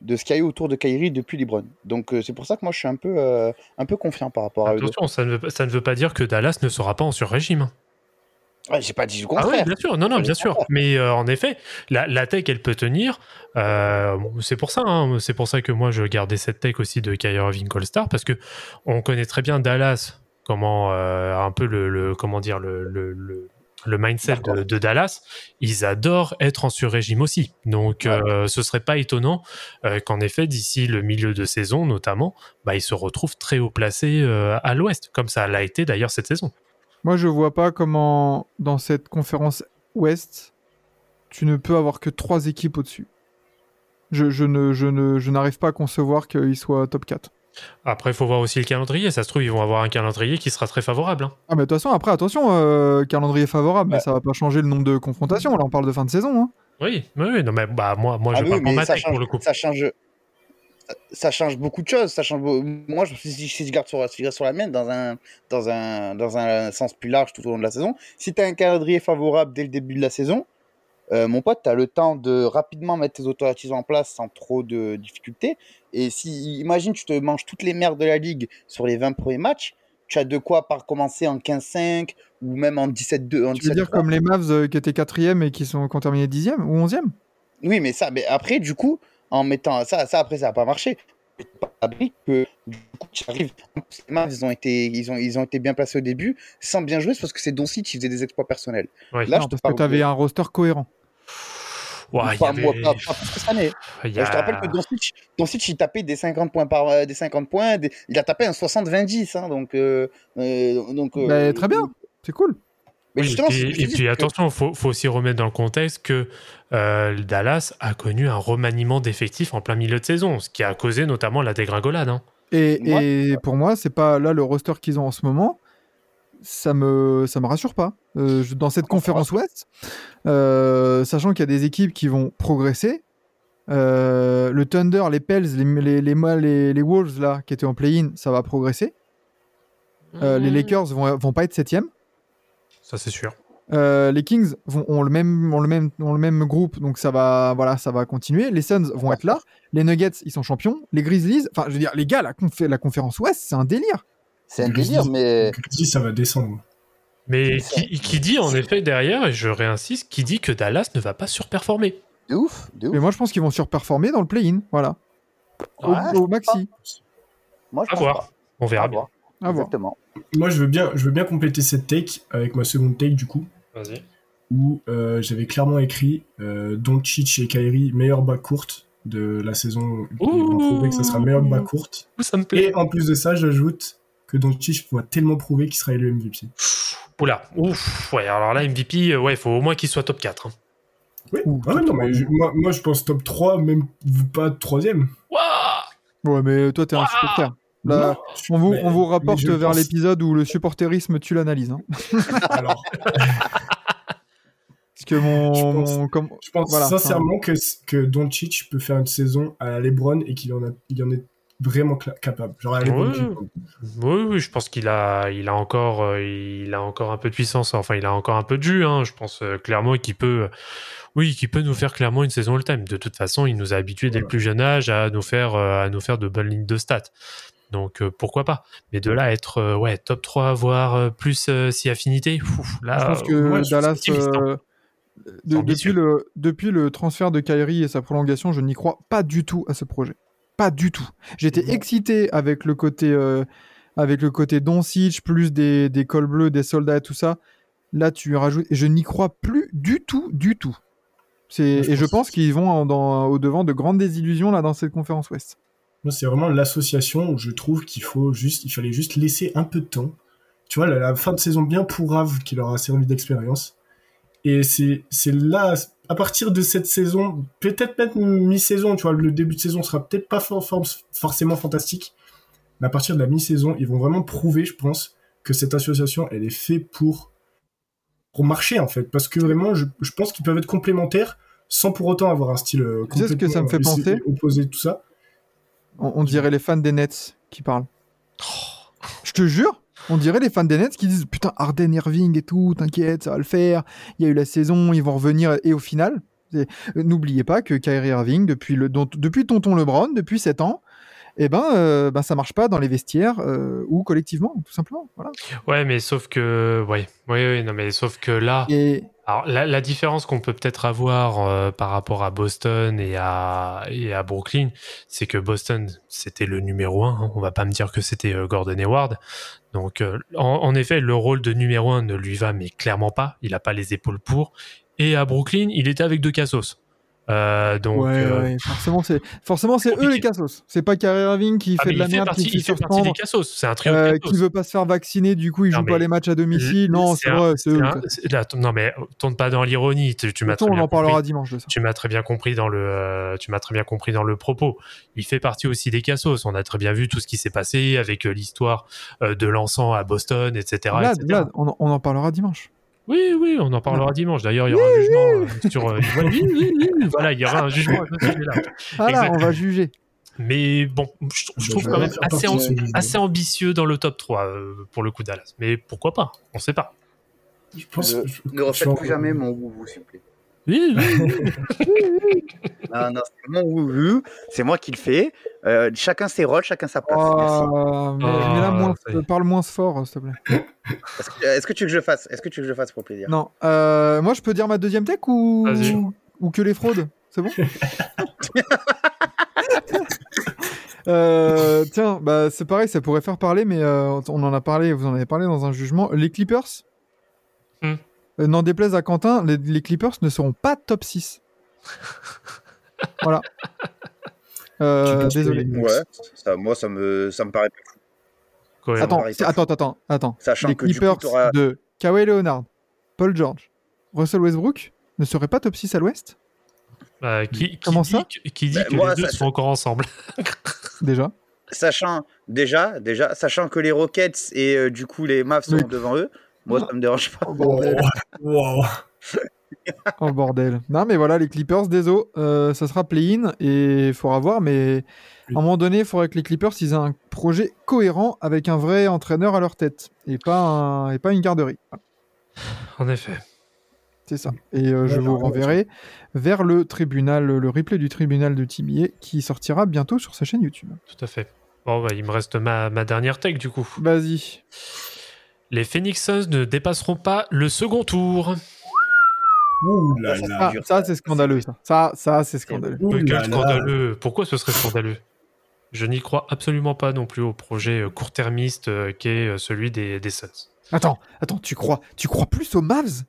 de ce qu'il y a eu autour de Kyrie depuis LeBron. Donc euh, c'est pour ça que moi je suis un peu, euh, un peu confiant par rapport à eux deux. Attention, ça ne, veut, pas- ça ne veut pas dire que Dallas ne sera pas en sur-régime. Ouais, J'ai pas dit le Ah contraire. bien sûr, non, non, bien sûr. Mais euh, en effet, la, la tech, elle peut tenir. Euh, c'est pour ça, hein, c'est pour ça que moi je gardais cette tech aussi de Kyrie Irving All-Star parce que on connaît très bien Dallas comment euh, un peu le, le- comment dire le, le, le, mindset de, de Dallas, ils adorent être en sur-régime aussi. Donc, euh, ce serait pas étonnant euh, qu'en effet, d'ici le milieu de saison, notamment, bah, ils se retrouvent très haut placés euh, à l'Ouest, comme ça l'a été d'ailleurs cette saison. Moi, je vois pas comment, dans cette conférence Ouest, tu ne peux avoir que trois équipes au-dessus. Je, je ne, je ne, je n'arrive pas à concevoir qu'ils soient top 4. Après, il faut voir aussi le calendrier. Ça se trouve, ils vont avoir un calendrier qui sera très favorable. hein. Ah, mais de toute façon, après, attention, euh, calendrier favorable, mais Ouais. ça va pas changer le nombre de confrontations. Là, on parle de fin de saison. hein. Oui, oui, oui, non, mais bah, moi, moi Ah je oui, parle mais ça tech pour change, le coup. ça change, ça, change beaucoup de choses. Ça change. Moi, je, si, si je garde sur, si je garde sur la mienne dans un, dans un, dans un sens plus large tout au long de la saison. Si tu as un calendrier favorable dès le début de la saison, euh, mon pote, tu as le temps de rapidement mettre tes automatismes en place sans trop de difficultés. Et si, imagine, tu te manges toutes les merdes de la ligue sur les 20 premiers matchs, tu as de quoi par commencer en 15-5 ou même en 17-2. en Tu veux dire 17-3. comme les Mavs euh, qui étaient quatrième et qui, sont, qui ont terminé dixième ou onzième? Oui, mais ça, mais après, du coup, en mettant ça, ça après, ça n'a pas marché. Que du coup, tu arrives. Les Mavs, ils ont été, ils ont, ils ont été bien placés au début, sans bien jouer, parce que c'est Doncic qui faisait des exploits personnels. Ouais. Là, Non, je te parce parle que tu avais de- un roster cohérent. Pas, moi, avait- pas, pas plus que cette année. Euh, Je te rappelle que Doncic, Doncic, il tapait des 50 points par, euh, des 50 points, des- il a tapé un 60-20-10, hein, donc, euh, donc. Bah, très bien. C'est cool. Mais Oui, justement, et puis, et attention, il faut, faut aussi remettre dans le contexte que euh, Dallas a connu un remaniement d'effectifs en plein milieu de saison, ce qui a causé notamment la dégringolade. hein. Et pour moi, c'est pas là le roster qu'ils ont en ce moment. Ça me, ça me rassure pas. Euh, dans cette conférence Ouest, euh, sachant qu'il y a des équipes qui vont progresser, euh, le Thunder, les Pels, les, les, les, les- les Wolves là, qui étaient en play-in, ça va progresser. Euh, Les Lakers vont, vont pas être septième. Ça, c'est sûr. Euh, les Kings vont, ont, le même, ont, le même, ont le même groupe, donc ça va, voilà, ça va continuer. Les Suns vont être là. Les Nuggets, ils sont champions. Les Grizzlies, enfin, je veux dire, les gars, la, confé- la conférence Ouest, c'est un délire. C'est un délire, mais. les Grizzlies, ça va descendre. Mais qui, qui dit en effet derrière, et je réinsiste, qui dit que Dallas ne va pas surperformer De ouf, de ouf. Mais moi, je pense qu'ils vont surperformer dans le play-in. Voilà. Au, Ouais, au maxi. Moi, je À voir. pas. On verra À bien. voir. À voir. Exactement. Moi, je veux bien, je veux bien compléter cette take avec ma seconde take du coup, Vas-y. où euh, j'avais clairement écrit euh, Doncic et Kyrie meilleur bas courte de la saison. Ils vont prouver que ça sera meilleur bas courte. Ça me plaît. Et en plus de ça, j'ajoute que Doncic va tellement prouver qu'il sera élu MVP. Oula, ouf, ouais, alors là, MVP, euh, ouais, il faut au moins qu'il soit top 4. hein. Oui, Ouh, Ah non, mais je- moi, moi, je pense top 3, même pas troisième. Waouh Ouais, mais toi, t'es un supporter. Là, Non, on vous, mais- on vous rapporte vers pense- l'épisode où le supporterisme tue l'analyse. hein. Alors, Parce que mon. Je pense- comme- je pense Voilà, sincèrement que, que Doncic peut faire une saison à la LeBron et qu'il en, a- il en est vraiment capable. Genre à. Oui, oui, je pense qu'il a, il a encore, euh, il a encore un peu de puissance. Enfin, il a encore un peu de jus. hein. Je pense euh, clairement qu'il peut, euh, oui, qu'il peut nous faire clairement une saison all-time. De toute façon, il nous a habitués dès le plus jeune âge à nous faire, euh, à nous faire de bonnes lignes de stats. Donc euh, pourquoi pas. Mais de là à être, euh, ouais, top 3, voire euh, plus euh, si affinité. ouf, là, je pense que Dallas. hein. de- depuis, le, depuis le transfert de Kyrie et sa prolongation, je n'y crois pas du tout à ce projet. Pas du tout. J'étais excité avec le côté, euh, avec le côté Doncic, plus des, des cols bleus, des soldats et tout ça. Là, tu rajoutes. Et je n'y crois plus du tout, du tout. C'est, et je pense- pense qu'ils vont en- dans- au devant de grandes désillusions là dans cette conférence Ouest. Moi, c'est vraiment l'association où je trouve qu'il faut juste, il fallait juste laisser un peu de temps. Tu vois, la, la fin de saison bien pourrave qui leur a servi d'expérience. Et c'est, c'est là, à partir de cette saison, peut-être même mi-saison, tu vois, le début de saison sera peut-être pas for- for- forcément fantastique. Mais à partir de la mi-saison, ils vont vraiment prouver, je pense, que cette association, elle est faite pour, pour marcher, en fait. Parce que vraiment, je, je pense qu'ils peuvent être complémentaires sans pour autant avoir un style euh, Tu sais ce que ça me fait complètement penser? opposé, tout ça. On, on dirait les fans des Nets qui parlent. Je te jure, on dirait les fans des Nets qui disent putain Arden Irving et tout, t'inquiète, ça va le faire. Il y a eu la saison, ils vont revenir et au final, n'oubliez pas que Kyrie Irving depuis le depuis tonton LeBron depuis 7 ans, eh ben, euh, ben ça marche pas dans les vestiaires euh, ou collectivement tout simplement. Voilà. Ouais, mais sauf que, ouais, ouais, ouais, non, mais sauf que là, Et Alors, la, la différence qu'on peut peut-être avoir euh, par rapport à Boston et à, et à Brooklyn, c'est que Boston, c'était le numéro un. hein. On va pas me dire que c'était Gordon Hayward. Donc, euh, en, en effet, le rôle de numéro un ne lui va, mais clairement pas. Il a pas les épaules pour. Et à Brooklyn, il était avec De Cassos. Euh, donc, ouais, euh, ouais, forcément, c'est forcément c'est eux les cassos. C'est pas Kyrie Irving qui ah, fait de la merde, partie, qui fait partie des Cassos. C'est un trio euh, qui veut pas se faire vacciner, du coup il Non, joue pas les matchs à domicile. Non, c'est vrai, eux. un- là, non, mais tourne pas dans l'ironie. Tu, tu m'as très on bien en parlera compris. dimanche de ça. Tu m'as très bien compris dans le, euh, tu m'as très bien compris dans le propos. Il fait partie aussi des cassos. On a très bien vu tout ce qui s'est passé avec euh, l'histoire euh, de l'encens à Boston, etc. On, en- on en parlera dimanche. Oui, oui, on en parlera dimanche. D'ailleurs, il y aura un jugement euh, sur. euh, oui, oui, oui, oui, voilà, il y aura un jugement à ce sujet-là. Voilà, Exact. on va juger. Mais bon, je, trouve vais quand même assez, ambitieux dans le top 3 euh, pour le coup Dallas. Mais pourquoi pas? On sait pas. Je pense, Ne, je- ne refaites plus jamais mon vous, s'il vous plaît. Oui, oui, oui. Non, non, c'est mon wouhou, c'est moi qui le fais. Euh, chacun ses rôles, chacun sa place. Merci. Oh, mais, Oh, mais là, moins, parle moins fort, s'il te plaît. Est-ce que, est-ce que tu veux que je fasse Est-ce que tu veux que je fasse pour plaisir? Non, euh, moi je peux dire ma deuxième tech ou que les fraudes, c'est bon? Euh, Tiens, bah c'est pareil, ça pourrait faire parler, mais euh, on en a parlé, vous en avez parlé dans un jugement. Les Clippers, Hmm. Euh, n'en déplaise à Quentin, les, les Clippers ne seront pas top 6. voilà. Euh, désolé. Ouais, ça, moi ça me, ça me paraît. Attends, attends, attends, attends. Sachant les que du Clippers coup, de Kawhi Leonard, Paul George, Russell Westbrook ne seraient pas top 6 à l'ouest? Qui, qui Comment dit, ça? qui dit Bah, que moi, les deux ça- sont encore ensemble déjà. Sachant déjà, déjà, sachant que les Rockets et euh, du coup les Mavs sont Oui. devant eux, moi ça me dérange pas. Oh, bordel. Wow. Oh bordel. Non mais voilà, les Clippers, désolé, euh, ça sera play-in et il faudra voir, mais à un moment donné, il faudrait que les Clippers ils aient un projet cohérent avec un vrai entraîneur à leur tête et pas, un- et pas une garderie. En effet. c'est ça. Et euh, je vous renverrai vers le tribunal, le replay du tribunal de TBA qui sortira bientôt sur sa chaîne YouTube. Tout à fait. Bon, bah, il me reste ma, ma dernière tech du coup. Vas-y. Les Phoenix Suns ne dépasseront pas le second tour. Ouh là Ça, ça là. Dur, ça ça. c'est scandaleux ça. Ça, ça c'est scandaleux. Ouh Mais quel là là. scandaleux. Pourquoi ce serait scandaleux? Je n'y crois absolument pas non plus au projet euh, court-termiste euh, qu'est euh, celui des, des Suns. Attends, attends, tu crois, tu crois plus aux Mavs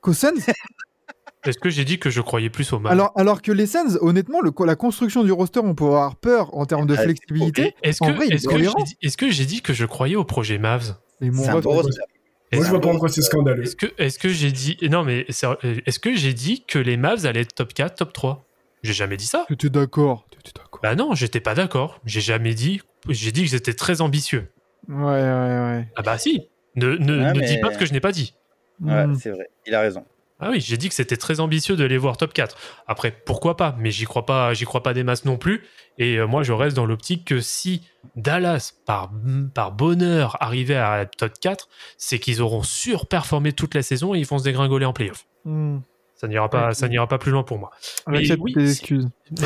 qu'aux Suns? Est-ce que j'ai dit que je croyais plus au Mavs? Alors, alors que les Suns, honnêtement, le, la construction du roster, on peut avoir peur en termes de Ah, flexibilité. Est-ce que, est j'ai dit, que j'ai dit que je croyais au projet Mavs? Mais mon. Moi, Est-ce je vois pas pourquoi c'est scandaleux. est-ce que, est-ce que j'ai dit. Non, mais c'est- est-ce que j'ai dit que les Mavs allaient être top 4, top 3 J'ai jamais dit ça. T'étais d'accord. Bah non, j'étais pas d'accord. J'ai jamais dit. J'ai dit que j'étais très ambitieux. Ouais, ouais, ouais. Ah bah si. Ne, ne, Ouais, ne dis pas ce que je n'ai pas dit. Ouais, Hmm. c'est vrai, il a raison. Ah oui, j'ai dit que c'était très ambitieux de les voir top 4. Après, pourquoi pas? Mais j'y crois pas, j'y crois pas des masses non plus. Et euh, moi, je reste dans l'optique que si Dallas, par, par bonheur, arrivait à top 4, c'est qu'ils auront surperformé toute la saison et ils vont se dégringoler en playoff. Hmm. Ça n'ira pas, Ouais. ça n'ira pas plus loin pour moi. Mais accepte oui, tes si- excuses.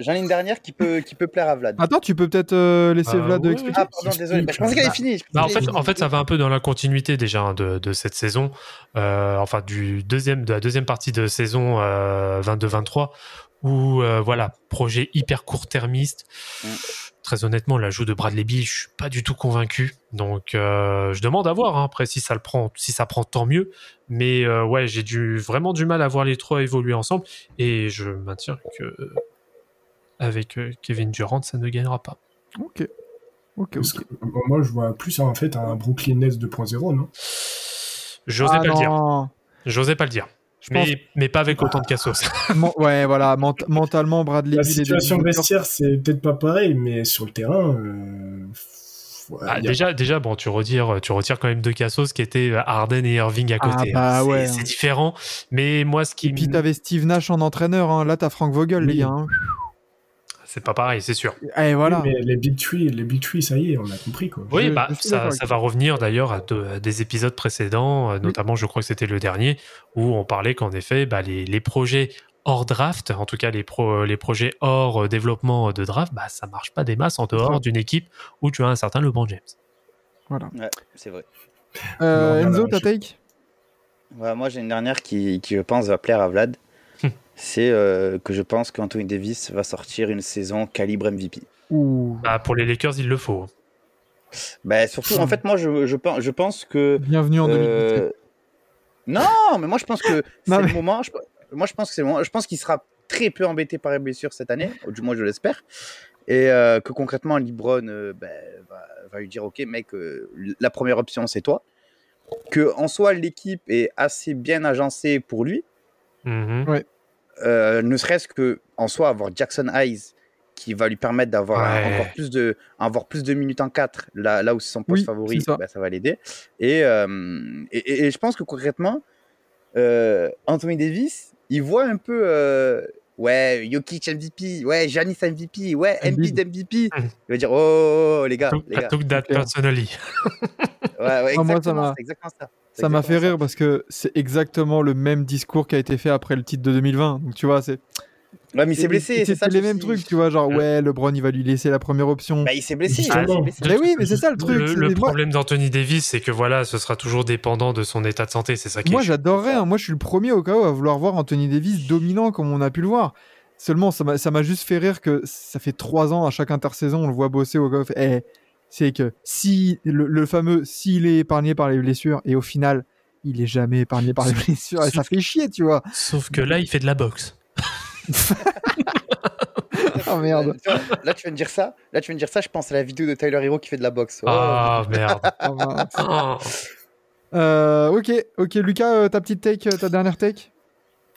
J'en ai une dernière qui peut, qui peut plaire à Vlad. Attends, tu peux peut-être euh, laisser Euh, Vlad expliquer Ah pardon, désolé, Bah, je pensais qu'elle avait fini. je pensais Bah, en, fait, avait fini. en fait, ça va un peu dans la continuité déjà hein, de, de cette saison, euh, enfin du deuxième, de la deuxième partie de saison euh, 22-23, où euh, voilà, projet hyper court-termiste. Mm. Très honnêtement, l'ajout de Bradley Beal, je suis pas du tout convaincu. Donc, euh, je demande à voir. hein. Après, si ça le prend, si ça prend, tant mieux. Mais euh, ouais, j'ai du vraiment du mal à voir les trois évoluer ensemble, et je maintiens que euh, avec euh, Kevin Durant, ça ne gagnera pas. Ok. Ok, Parce ok. que, euh, moi, je vois plus en fait un Brooklyn Nets 2.0, non? J'osais Ah pas le dire. non. J'osais pas le dire. Je pense Mais, mais pas avec autant de cassos. Ouais, voilà, ment- mentalement, Bradley La situation vestiaire, c'est peut-être pas pareil, mais sur le terrain, euh, ouais, Ah, a- déjà, déjà, bon, tu retires, tu retires quand même deux cassos qui étaient euh, Harden et Irving à Ah, côté. bah hein. C'est- ouais, c'est différent. Mais moi, ce qui, Et puis t'avais Steve Nash en entraîneur, hein. là t'as Frank Vogel, les Oui. gars. hein. C'est pas pareil, c'est sûr. Et voilà. Oui, mais les Big Tree, les Big Tree, ça y est, on a compris quoi. Oui, Je- bah, je ça, va revenir d'ailleurs à, de- à des épisodes précédents, euh, notamment, je crois que c'était le dernier, où on parlait qu'en effet, bah, les, les projets hors draft, en tout cas les, pro, les projets hors euh, développement de draft, bah, ça marche pas des masses en dehors d'une équipe où tu as un certain LeBron James. voilà. Ouais, c'est vrai. Euh, Enzo, ta je- take? Ouais, moi, j'ai une dernière qui, qui, je pense, va plaire à Vlad. C'est euh, que je pense qu'Anthony Davis va sortir une saison calibre MVP. Ouh. Bah, pour les Lakers, il le faut. Bah, surtout, en fait, moi, je, je, pense- je pense que. Bienvenue en 2017. euh, Non, mais moi, je pense que c'est mais- le moment. je- moi, je pense que c'est le moment. Je pense qu'il sera très peu embêté par les blessures cette année, ou du moins, je l'espère. Et euh, que concrètement, LeBron euh, ben, va, va lui dire Ok, mec, euh, la première option, c'est toi. Que en soi, l'équipe est assez bien agencée pour lui. Mhm. Euh, ne serait-ce que en soi avoir Jackson Hayes qui va lui permettre d'avoir Ouais. encore plus de avoir plus de minutes en 4 là, là où c'est son poste Oui, favori ça. bah, ça va l'aider et, euh, et, et- et je pense que concrètement euh, Anthony Davis il voit un peu ouais Jokic MVP ouais Giannis MVP ouais Embiid. MVP il va dire oh, oh, oh, les gars les I gars took that clair. personally. ouais, ouais, Ah, moi, ça exactement, m'a- ça fait rire parce que c'est exactement le même discours qui a été fait après le titre de 2020. Donc tu vois, c'est ouais mais il s'est blessé c'est ça les mêmes trucs, tu vois, genre ouais, LeBron il va lui laisser la première option. bah, il s'est blessé, Ah, mais oui, mais c'est ça le truc. Le, problème d'Anthony Davis, c'est que voilà, ce sera toujours dépendant de son état de santé. C'est ça qui Moi, est j'adorerais. hein. Moi, je suis le premier au cas où à vouloir voir Anthony Davis dominant comme on a pu le voir. Seulement, ça m'a ça m'a juste fait rire que ça fait trois ans à chaque intersaison, on le voit bosser au golf. Eh, c'est que si le, le fameux s'il est épargné par les blessures et au final il est jamais épargné par les blessures et ça fait chier, tu vois. Sauf que là, il fait de la boxe. Oh merde. Là, tu viens de dire ça. Là, tu viens de dire ça. Je pense à la vidéo de Tyler Hero qui fait de la boxe. Oh. Ah merde. Oh, mince. Oh. Euh, ok, ok, Lucas, euh, ta petite take, euh, ta dernière take?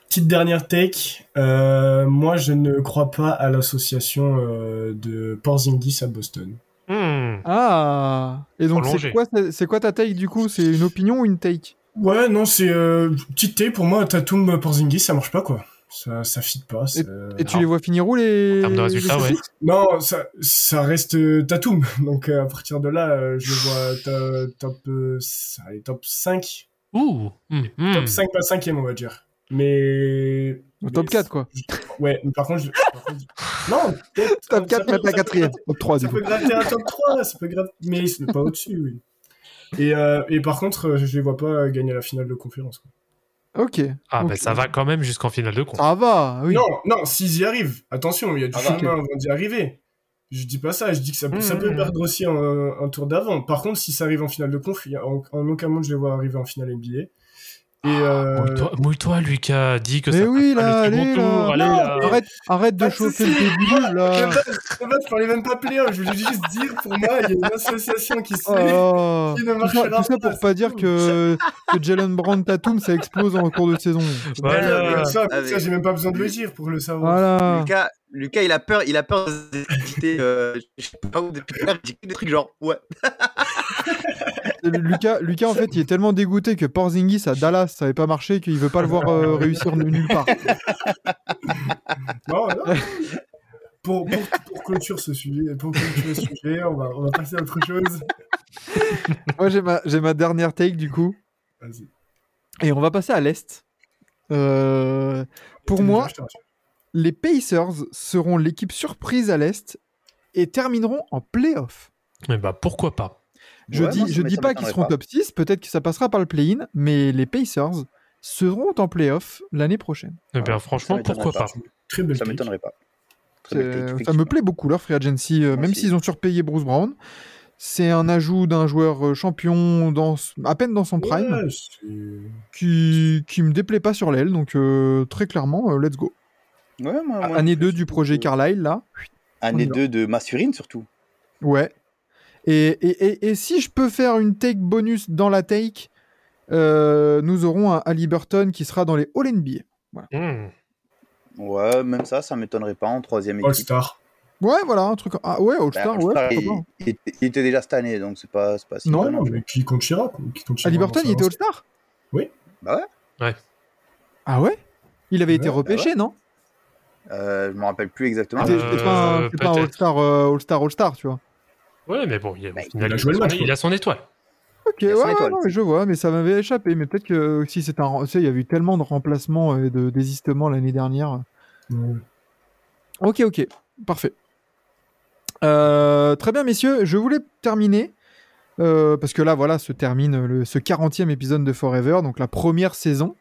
Petite dernière take. Euh, moi, je ne crois pas à l'association euh, de Porzingis à Boston. Hmm. Ah. Et donc c'est quoi, c'est c'est quoi ta take du coup? C'est une opinion ou une take? Ouais, non, c'est euh, petite take pour moi. Tatum Porzingis, ça marche pas quoi. Ça, ça fit pas. c'est- Et tu Non. les vois finir où les En termes de résultats, ouais. Non, ça, ça reste euh, Tatum. Donc euh, à partir de là, euh, je le vois top, euh, allez, top 5. Ouh. Hmm, hmm. Top 5, pas 5 on va dire. Mais. Au top mais 4 quoi. Ouais, mais par contre, je- par contre- non, Top 4, ça peut- mettre la ça peut quatrième. gratter- Top 3 du Ça peut gratter un top 3, ça peut gratter, mais c'est pas au-dessus, oui. Et, euh, et par contre, je les vois pas gagner la finale de conférence. quoi. Ok. Ah, ok. ben ça va quand même jusqu'en finale de compte. Ça va, oui. Non, non, s'ils y arrivent, attention, il y a du Ah bah. chemin avant d'y arriver. Je dis pas ça, je dis que ça, peut- ça peut Mmh. perdre aussi un, un tour d'avant. Par contre, si ça arrive en finale de conf, il y a- en, en aucun monde je les vois arriver en finale NBA. Et euh, Mouille-toi, mouille-toi, Lucas. Dis que Mais ça oui, là, allez, tour. là. Allez, Non, là. Arrête, arrête de de chauffer le début, là. Je parlais même pas player, je voulais juste dire, pour moi, il y a une association qui se Oh. qui ne Tout ça, marchera tout ça pas, pour pas dire tout. que, que Jalen Brown Tatum ça explose en cours de saison. Voilà. Ça, Ah, ça, j'ai même pas besoin de le dire pour le savoir. Voilà. Lucas, Lucas, il a peur, il a peur. Euh, je sais pas où depuis tout à l'heure, il dit que des trucs genre ouais. Lucas, Lucas, en fait, il est tellement dégoûté que Porzingis à Dallas, ça avait pas marché qu'il veut pas le voir euh, réussir nulle part. Non, non. Pour, pour, pour clôturer ce sujet, pour clôturer ce sujet, on va, on va passer à autre chose. Moi, j'ai ma, j'ai ma dernière take du coup. Vas-y. Et on va passer à l'Est. Euh, pour moi, les Pacers seront l'équipe surprise à l'Est et termineront en playoff. Mais bah pourquoi pas? Je Ouais, dis, moi, ça je dis m'étonnerait pas qu'ils seront pas. top 6, peut-être que ça passera par le play-in, mais les Pacers seront en playoff l'année prochaine. Eh bien, Ouais, franchement, pourquoi pas. pas Très belle Ça m'étonnerait pas. Très belle ça me plaît beaucoup leur free agency, euh, Moi même s'ils ont surpayé Bruce Brown. C'est un ajout d'un joueur euh, champion dans, à peine dans son prime Ouais, qui, qui me déplaît pas sur l'aile. Donc euh, très clairement, euh, let's go. Ouais, moi, moi, Année je 2 suis du projet Carlisle là. Année On y va. 2 de Massurine surtout. Ouais. Et, et, et, et si je peux faire une take bonus dans la take, euh, nous aurons un Halliburton qui sera dans les All NBA. Hmm. Ouais, même ça, ça m'étonnerait pas en troisième équipe. All-Star. Ouais, voilà, un truc. Ah ouais, Bah, All-Star, ouais. All-Star, pourquoi il, était, il était déjà cette année, donc c'est pas, c'est pas si Non, mal, Non, hein. mais qui compte Chirac Qui compte Chirac Halliburton, il était sa- All-Star Bah ouais. Ah ouais? Il avait été Ouais, bah repêché, non? Euh, je me rappelle plus exactement. Ah, C'est Euh, c'est pas un, c'est pas un. All-Star, euh, All-Star, All-Star, tu vois. Ouais, mais bon, il, Bah, au final, il a il, joué le son- match, il a son étoile. Ok, ouais, étoile, non, je vois, mais ça m'avait échappé. Mais peut-être que si c'est un. Tu sais, il y a eu tellement de remplacements et de désistements l'année dernière. Ok, ok, parfait. Euh, très bien, messieurs, je voulais terminer Euh, parce que là, voilà, se termine le, ce 40e épisode de Forever, donc la première saison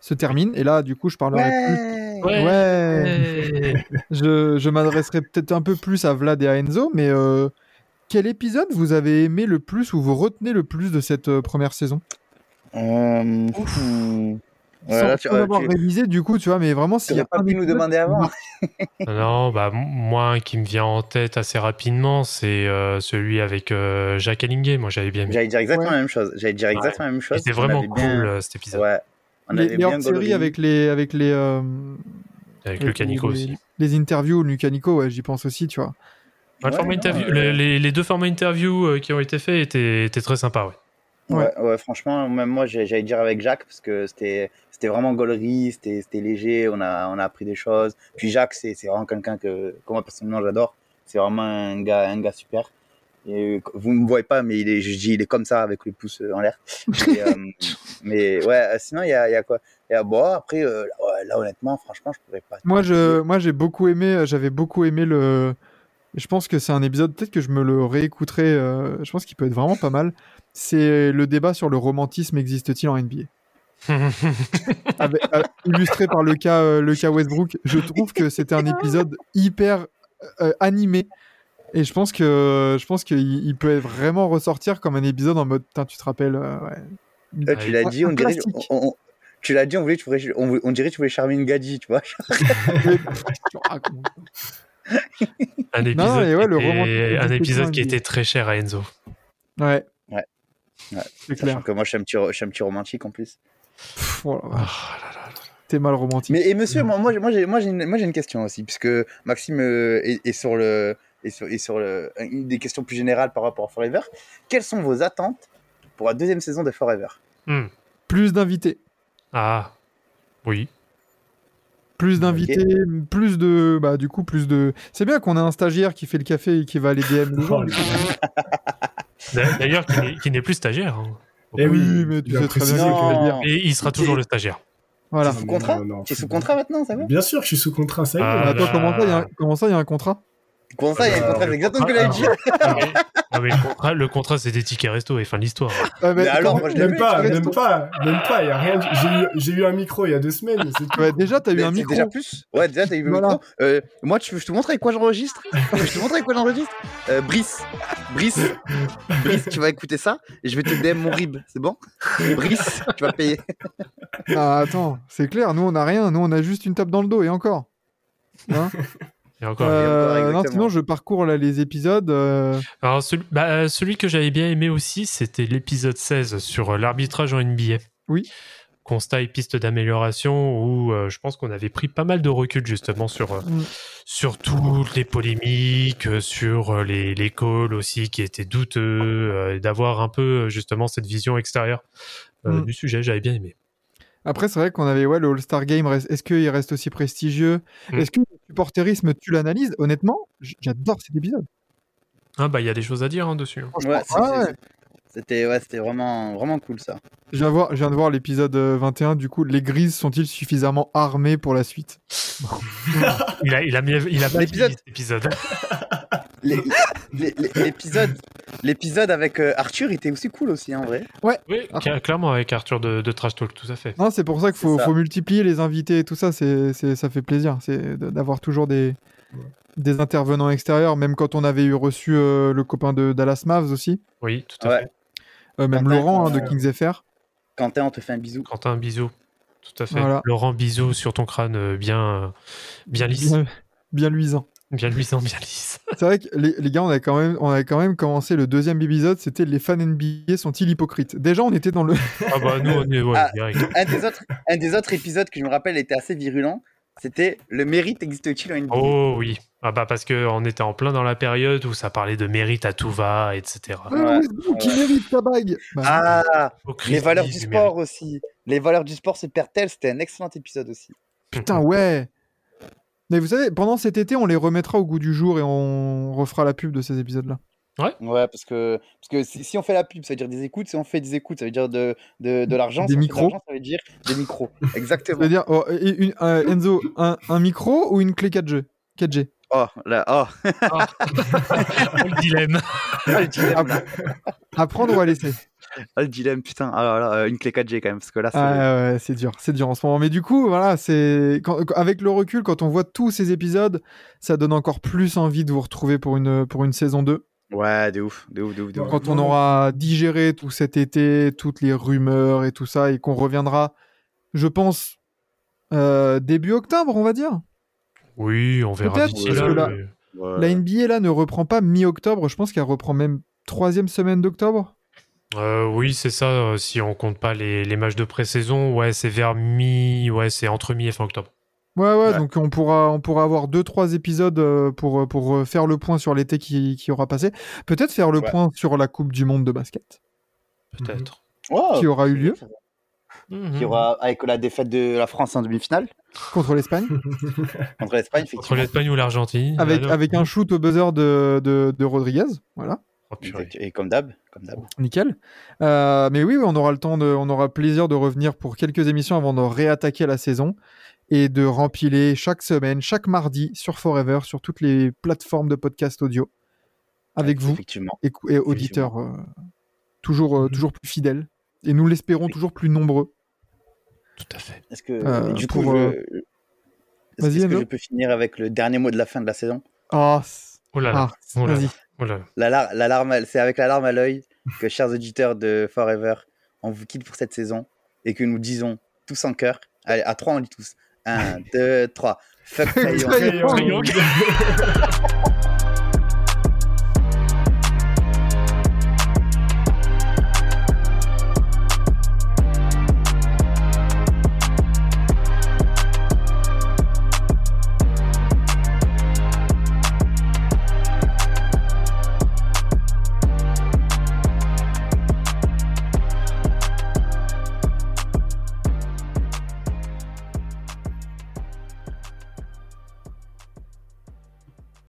se termine. Et là, du coup, je parlerai plus. Ouais. Ouais. Je, je m'adresserai peut-être un peu plus à Vlad et à Enzo, mais euh, quel épisode vous avez aimé le plus ou vous retenez le plus de cette euh, première saison? Euh. Ouais, Sans, là, tu- avoir tu- révisé, du coup, tu vois, mais vraiment, s'il y T'aurais a pas pu nous demander avant. Non, bah, moi, un qui me vient en tête assez rapidement, c'est euh, celui avec euh, Jacques Allinguet. Moi, j'avais bien aimé. J'allais dire exactement Ouais. la même chose. J'allais dire exactement la même chose. C'était On vraiment cool bien- euh, cet épisode. Ouais. On les, avait les bien gaulerie. avec les, avec les, euh, Avec avec Lucas Nico les- aussi. les interviews, Lucas Nico, ouais, j'y pense aussi, tu vois. Ouais, le Ouais, format non, interview- euh, les, les- les deux formats interview euh, qui ont été faits étaient, étaient très sympas. Ouais. Ouais, ouais, franchement, même moi, j'allais dire avec Jacques, parce que c'était c'était vraiment gaulerie, c'était léger, on a, on a appris des choses. Puis Jacques, c'est c'est vraiment quelqu'un que, que moi, personnellement, j'adore. C'est vraiment un gars, un gars super. Et, euh, vous ne me voyez pas, mais il est, je dis, il est comme ça, avec les pouces euh, en l'air. Et, euh, mais ouais, sinon, il y a, y a quoi? Il y a, bon, après, euh, là, honnêtement, franchement, je pourrais pas. Moi, je, moi, j'ai beaucoup aimé, j'avais beaucoup aimé le. Je pense que c'est un épisode, peut-être que je me le réécouterai. euh, je pense qu'il peut être vraiment pas mal. C'est le débat sur le romantisme existe-t-il en NBA Avec- euh, illustré par le cas, euh, le cas Westbrook. Je trouve que c'était un épisode hyper euh, animé. Et je pense que je pense qu'il il peut vraiment ressortir comme un épisode en mode tu te rappelles euh, ouais. Toi, tu l'as dit, on dirait. on- on- tu l'as dit, on, voulait, tu pourrais- on, on dirait que tu voulais charmer une gadji, tu vois. Un épisode, Non, et ouais, qui le était- romantisme un épisode qui était très cher à Enzo. Ouais. Ouais. Ouais. C'est Sachant clair. que moi, je suis un petit, je suis un petit romantique en plus. Pff, oh Oh vache, là là. T'es mal romantique. Mais et monsieur, moi, moi, j'ai- moi, j'ai, moi, j'ai une, moi, j'ai une question aussi, puisque Maxime euh, est, est sur le, est sur, le, une des questions plus générales par rapport à Forever. Quelles sont vos attentes pour la deuxième saison de Forever? Hmm. Plus d'invités. Ah, oui. Plus d'invités, plus de. Bah, du coup, plus de. C'est bien qu'on ait un stagiaire qui fait le café et qui va aller DM les gens. Oh, D'ailleurs, qui n'est- plus stagiaire. hein. Eh oui, Oui, mais tu a sais très bien dire. Et il sera toujours le stagiaire. Voilà. T'es sous contrat sous contrat maintenant, ça va Bien sûr que je suis sous contrat, ça y est. Ah, Attends, là. comment ça, il y a un- comment ça, il y a un contrat? Comment ça, il y a un Euh, contrat C'est exactement ce que j'allais dire. Ah, mais, ah, mais le contrat, le contrat, c'est des tickets resto et fin de l'histoire. Ah, Mais alors, moi, je l'ai Même vu, pas, même pas, même pas, il y a rien. J'ai eu, un micro il y a deux semaines, c'est tout. Ouais, déjà, t'as eu un micro. déjà plus Ouais, déjà, t'as eu Voilà. micro. Euh, moi, je te montre avec quoi j'enregistre Je te montre avec quoi j'enregistre euh, Brice. Brice. Brice, tu vas écouter ça et je vais te DM mon rib, c'est bon? Brice, tu vas payer. Ah, attends, c'est clair, nous, on a rien. Nous, on a juste une tape dans le dos et encore. Hein? Et encore. Euh, encore, non, exactement. sinon, je parcours là les épisodes. euh, Alors, celui, bah, euh, celui que j'avais bien aimé aussi, c'était l'épisode 16 sur l'arbitrage en NBA. Oui. Constat et pistes d'amélioration où euh, je pense qu'on avait pris pas mal de recul justement sur, euh, Mm. sur toutes les polémiques, sur les, les calls aussi qui étaient douteux, euh, et d'avoir un peu justement cette vision extérieure euh, Mm. du sujet. J'avais bien aimé. Après, c'est vrai qu'on avait ouais, le All-Star Game. reste- Est-ce qu'il reste aussi prestigieux? Mm. Est-ce que le supporterisme, tu l'analyses Honnêtement, j'adore cet épisode. Ah bah il y a des choses à dire hein, dessus. hein. Ouais, Ah. C'était ouais, c'était vraiment, vraiment cool ça. Je viens, voir, je viens de voir l'épisode euh, 21. Du coup, les grises sont-ils suffisamment armés pour la suite? Il a, il a, mis- il a vieilli, cet épisode. L'épisode l'épisode avec euh, Arthur était aussi cool aussi, en vrai. Oui, Ah. cla- clairement avec Arthur de, de Trash Talk, tout à fait. Non, c'est pour ça qu'il faut, multiplier les invités et tout ça. C'est, c'est- ça fait plaisir. C'est d'avoir toujours des, des intervenants extérieurs. Même quand on avait eu reçu euh, le copain de Dallas Mavs aussi. Oui, tout à Ouais. fait. Euh, même Quentin, Laurent hein, de Kings FR. Quentin, on te fait un bisou. Quentin, bisous. Tout à fait. Voilà. Laurent, bisous sur ton crâne bien, bien lisse. Bien, bien luisant. Bien luisant, bien lisse. C'est vrai que les, les gars, on avait, quand même, on avait quand même commencé le deuxième épisode. C'était les fans NBA sont-ils hypocrites? Déjà, on était dans le. Ah bah nous, on est ouais, Ah. direct. Un des, autres, un des autres épisodes que je me rappelle était assez virulent. C'était le mérite existe-t-il en NBA Oh oui. Ah bah parce qu'on était en plein dans la période où ça parlait de mérite à tout va, etc. Ah, Ouais, Westbrook, qui mérite sa bague Bah, Ah, les valeurs du du sport aussi. Les valeurs du sport se perdent-elles? C'était un excellent épisode aussi. Putain, ouais. Mais vous savez, pendant cet été, on les remettra au goût du jour et on refera la pub de ces épisodes-là. Ouais, parce que, parce que si, si on fait la pub, ça veut dire des écoutes. Si on fait des écoutes, ça veut dire de, de, de l'argent. Des Si micros. Ça veut dire des micros. Exactement. C'est-à-dire, oh, et une- euh, Enzo, un, un micro ou une clé 4G 4G Oh, là, oh. le dilemme. Ah, le dilemme, Ah, là. À prendre ou à laisser? Ah, le dilemme, putain. Alors là, euh, une clé 4G quand même, parce que là, c'est. Ah ouais, c'est dur, c'est dur en ce moment. Mais du coup, voilà, c'est quand- avec le recul, quand on voit tous ces épisodes, ça donne encore plus envie de vous retrouver pour une pour une saison 2. Ouais, de ouf, de ouf, de ouf, de ouf. Quand on aura digéré tout cet été, toutes les rumeurs et tout ça, et qu'on reviendra, je pense, euh, début octobre, on va dire. Oui, on verra Peut-être, d'ici parce là. que là- mais- Ouais. La NBA là ne reprend pas mi-octobre, je pense qu'elle reprend même troisième semaine d'octobre. Euh, oui, c'est ça. euh, Si on compte pas les, les matchs de pré-saison, ouais, c'est vers mi, ouais, c'est entre mi et fin octobre. Ouais, ouais, Ouais. donc on pourra, on pourra avoir deux, trois épisodes euh, pour, pour faire le point sur l'été qui, qui aura passé. Peut-être faire le Ouais. point sur la Coupe du Monde de basket Peut-être. Ouais, qui aura eu lieu Mhm. Qui aura, avec la défaite de la France en demi-finale contre l'Espagne, contre l'Espagne, effectivement. l'Espagne ou l'Argentine. avec, alors avec un shoot au buzzer de, de, de Rodriguez. Voilà, Oh. Et comme d'hab, comme d'hab. nickel. Euh, mais oui, on aura le temps, de, on aura plaisir de revenir pour quelques émissions avant de réattaquer la saison et de rempiler chaque semaine, chaque mardi sur Forever, sur toutes les plateformes de podcast audio, avec vous. Effectivement. et, et auditeurs euh, toujours, euh, Mhm. toujours plus fidèles. Et nous l'espérons Oui. toujours plus nombreux. Tout à fait. Est-ce que, Euh, du pour, coup, je- est-ce vas-y, est-ce que je peux finir avec le dernier mot de la fin de la saison? Ah, Oh là là. ah, Oh là vas-y. Oh la, lar- la larme, à- C'est avec la larme à l'œil que, chers auditeurs de Forever, on vous quitte pour cette saison et que nous disons tous en cœur. Allez, à trois, on dit tous. Un, deux, trois. Fuck Trae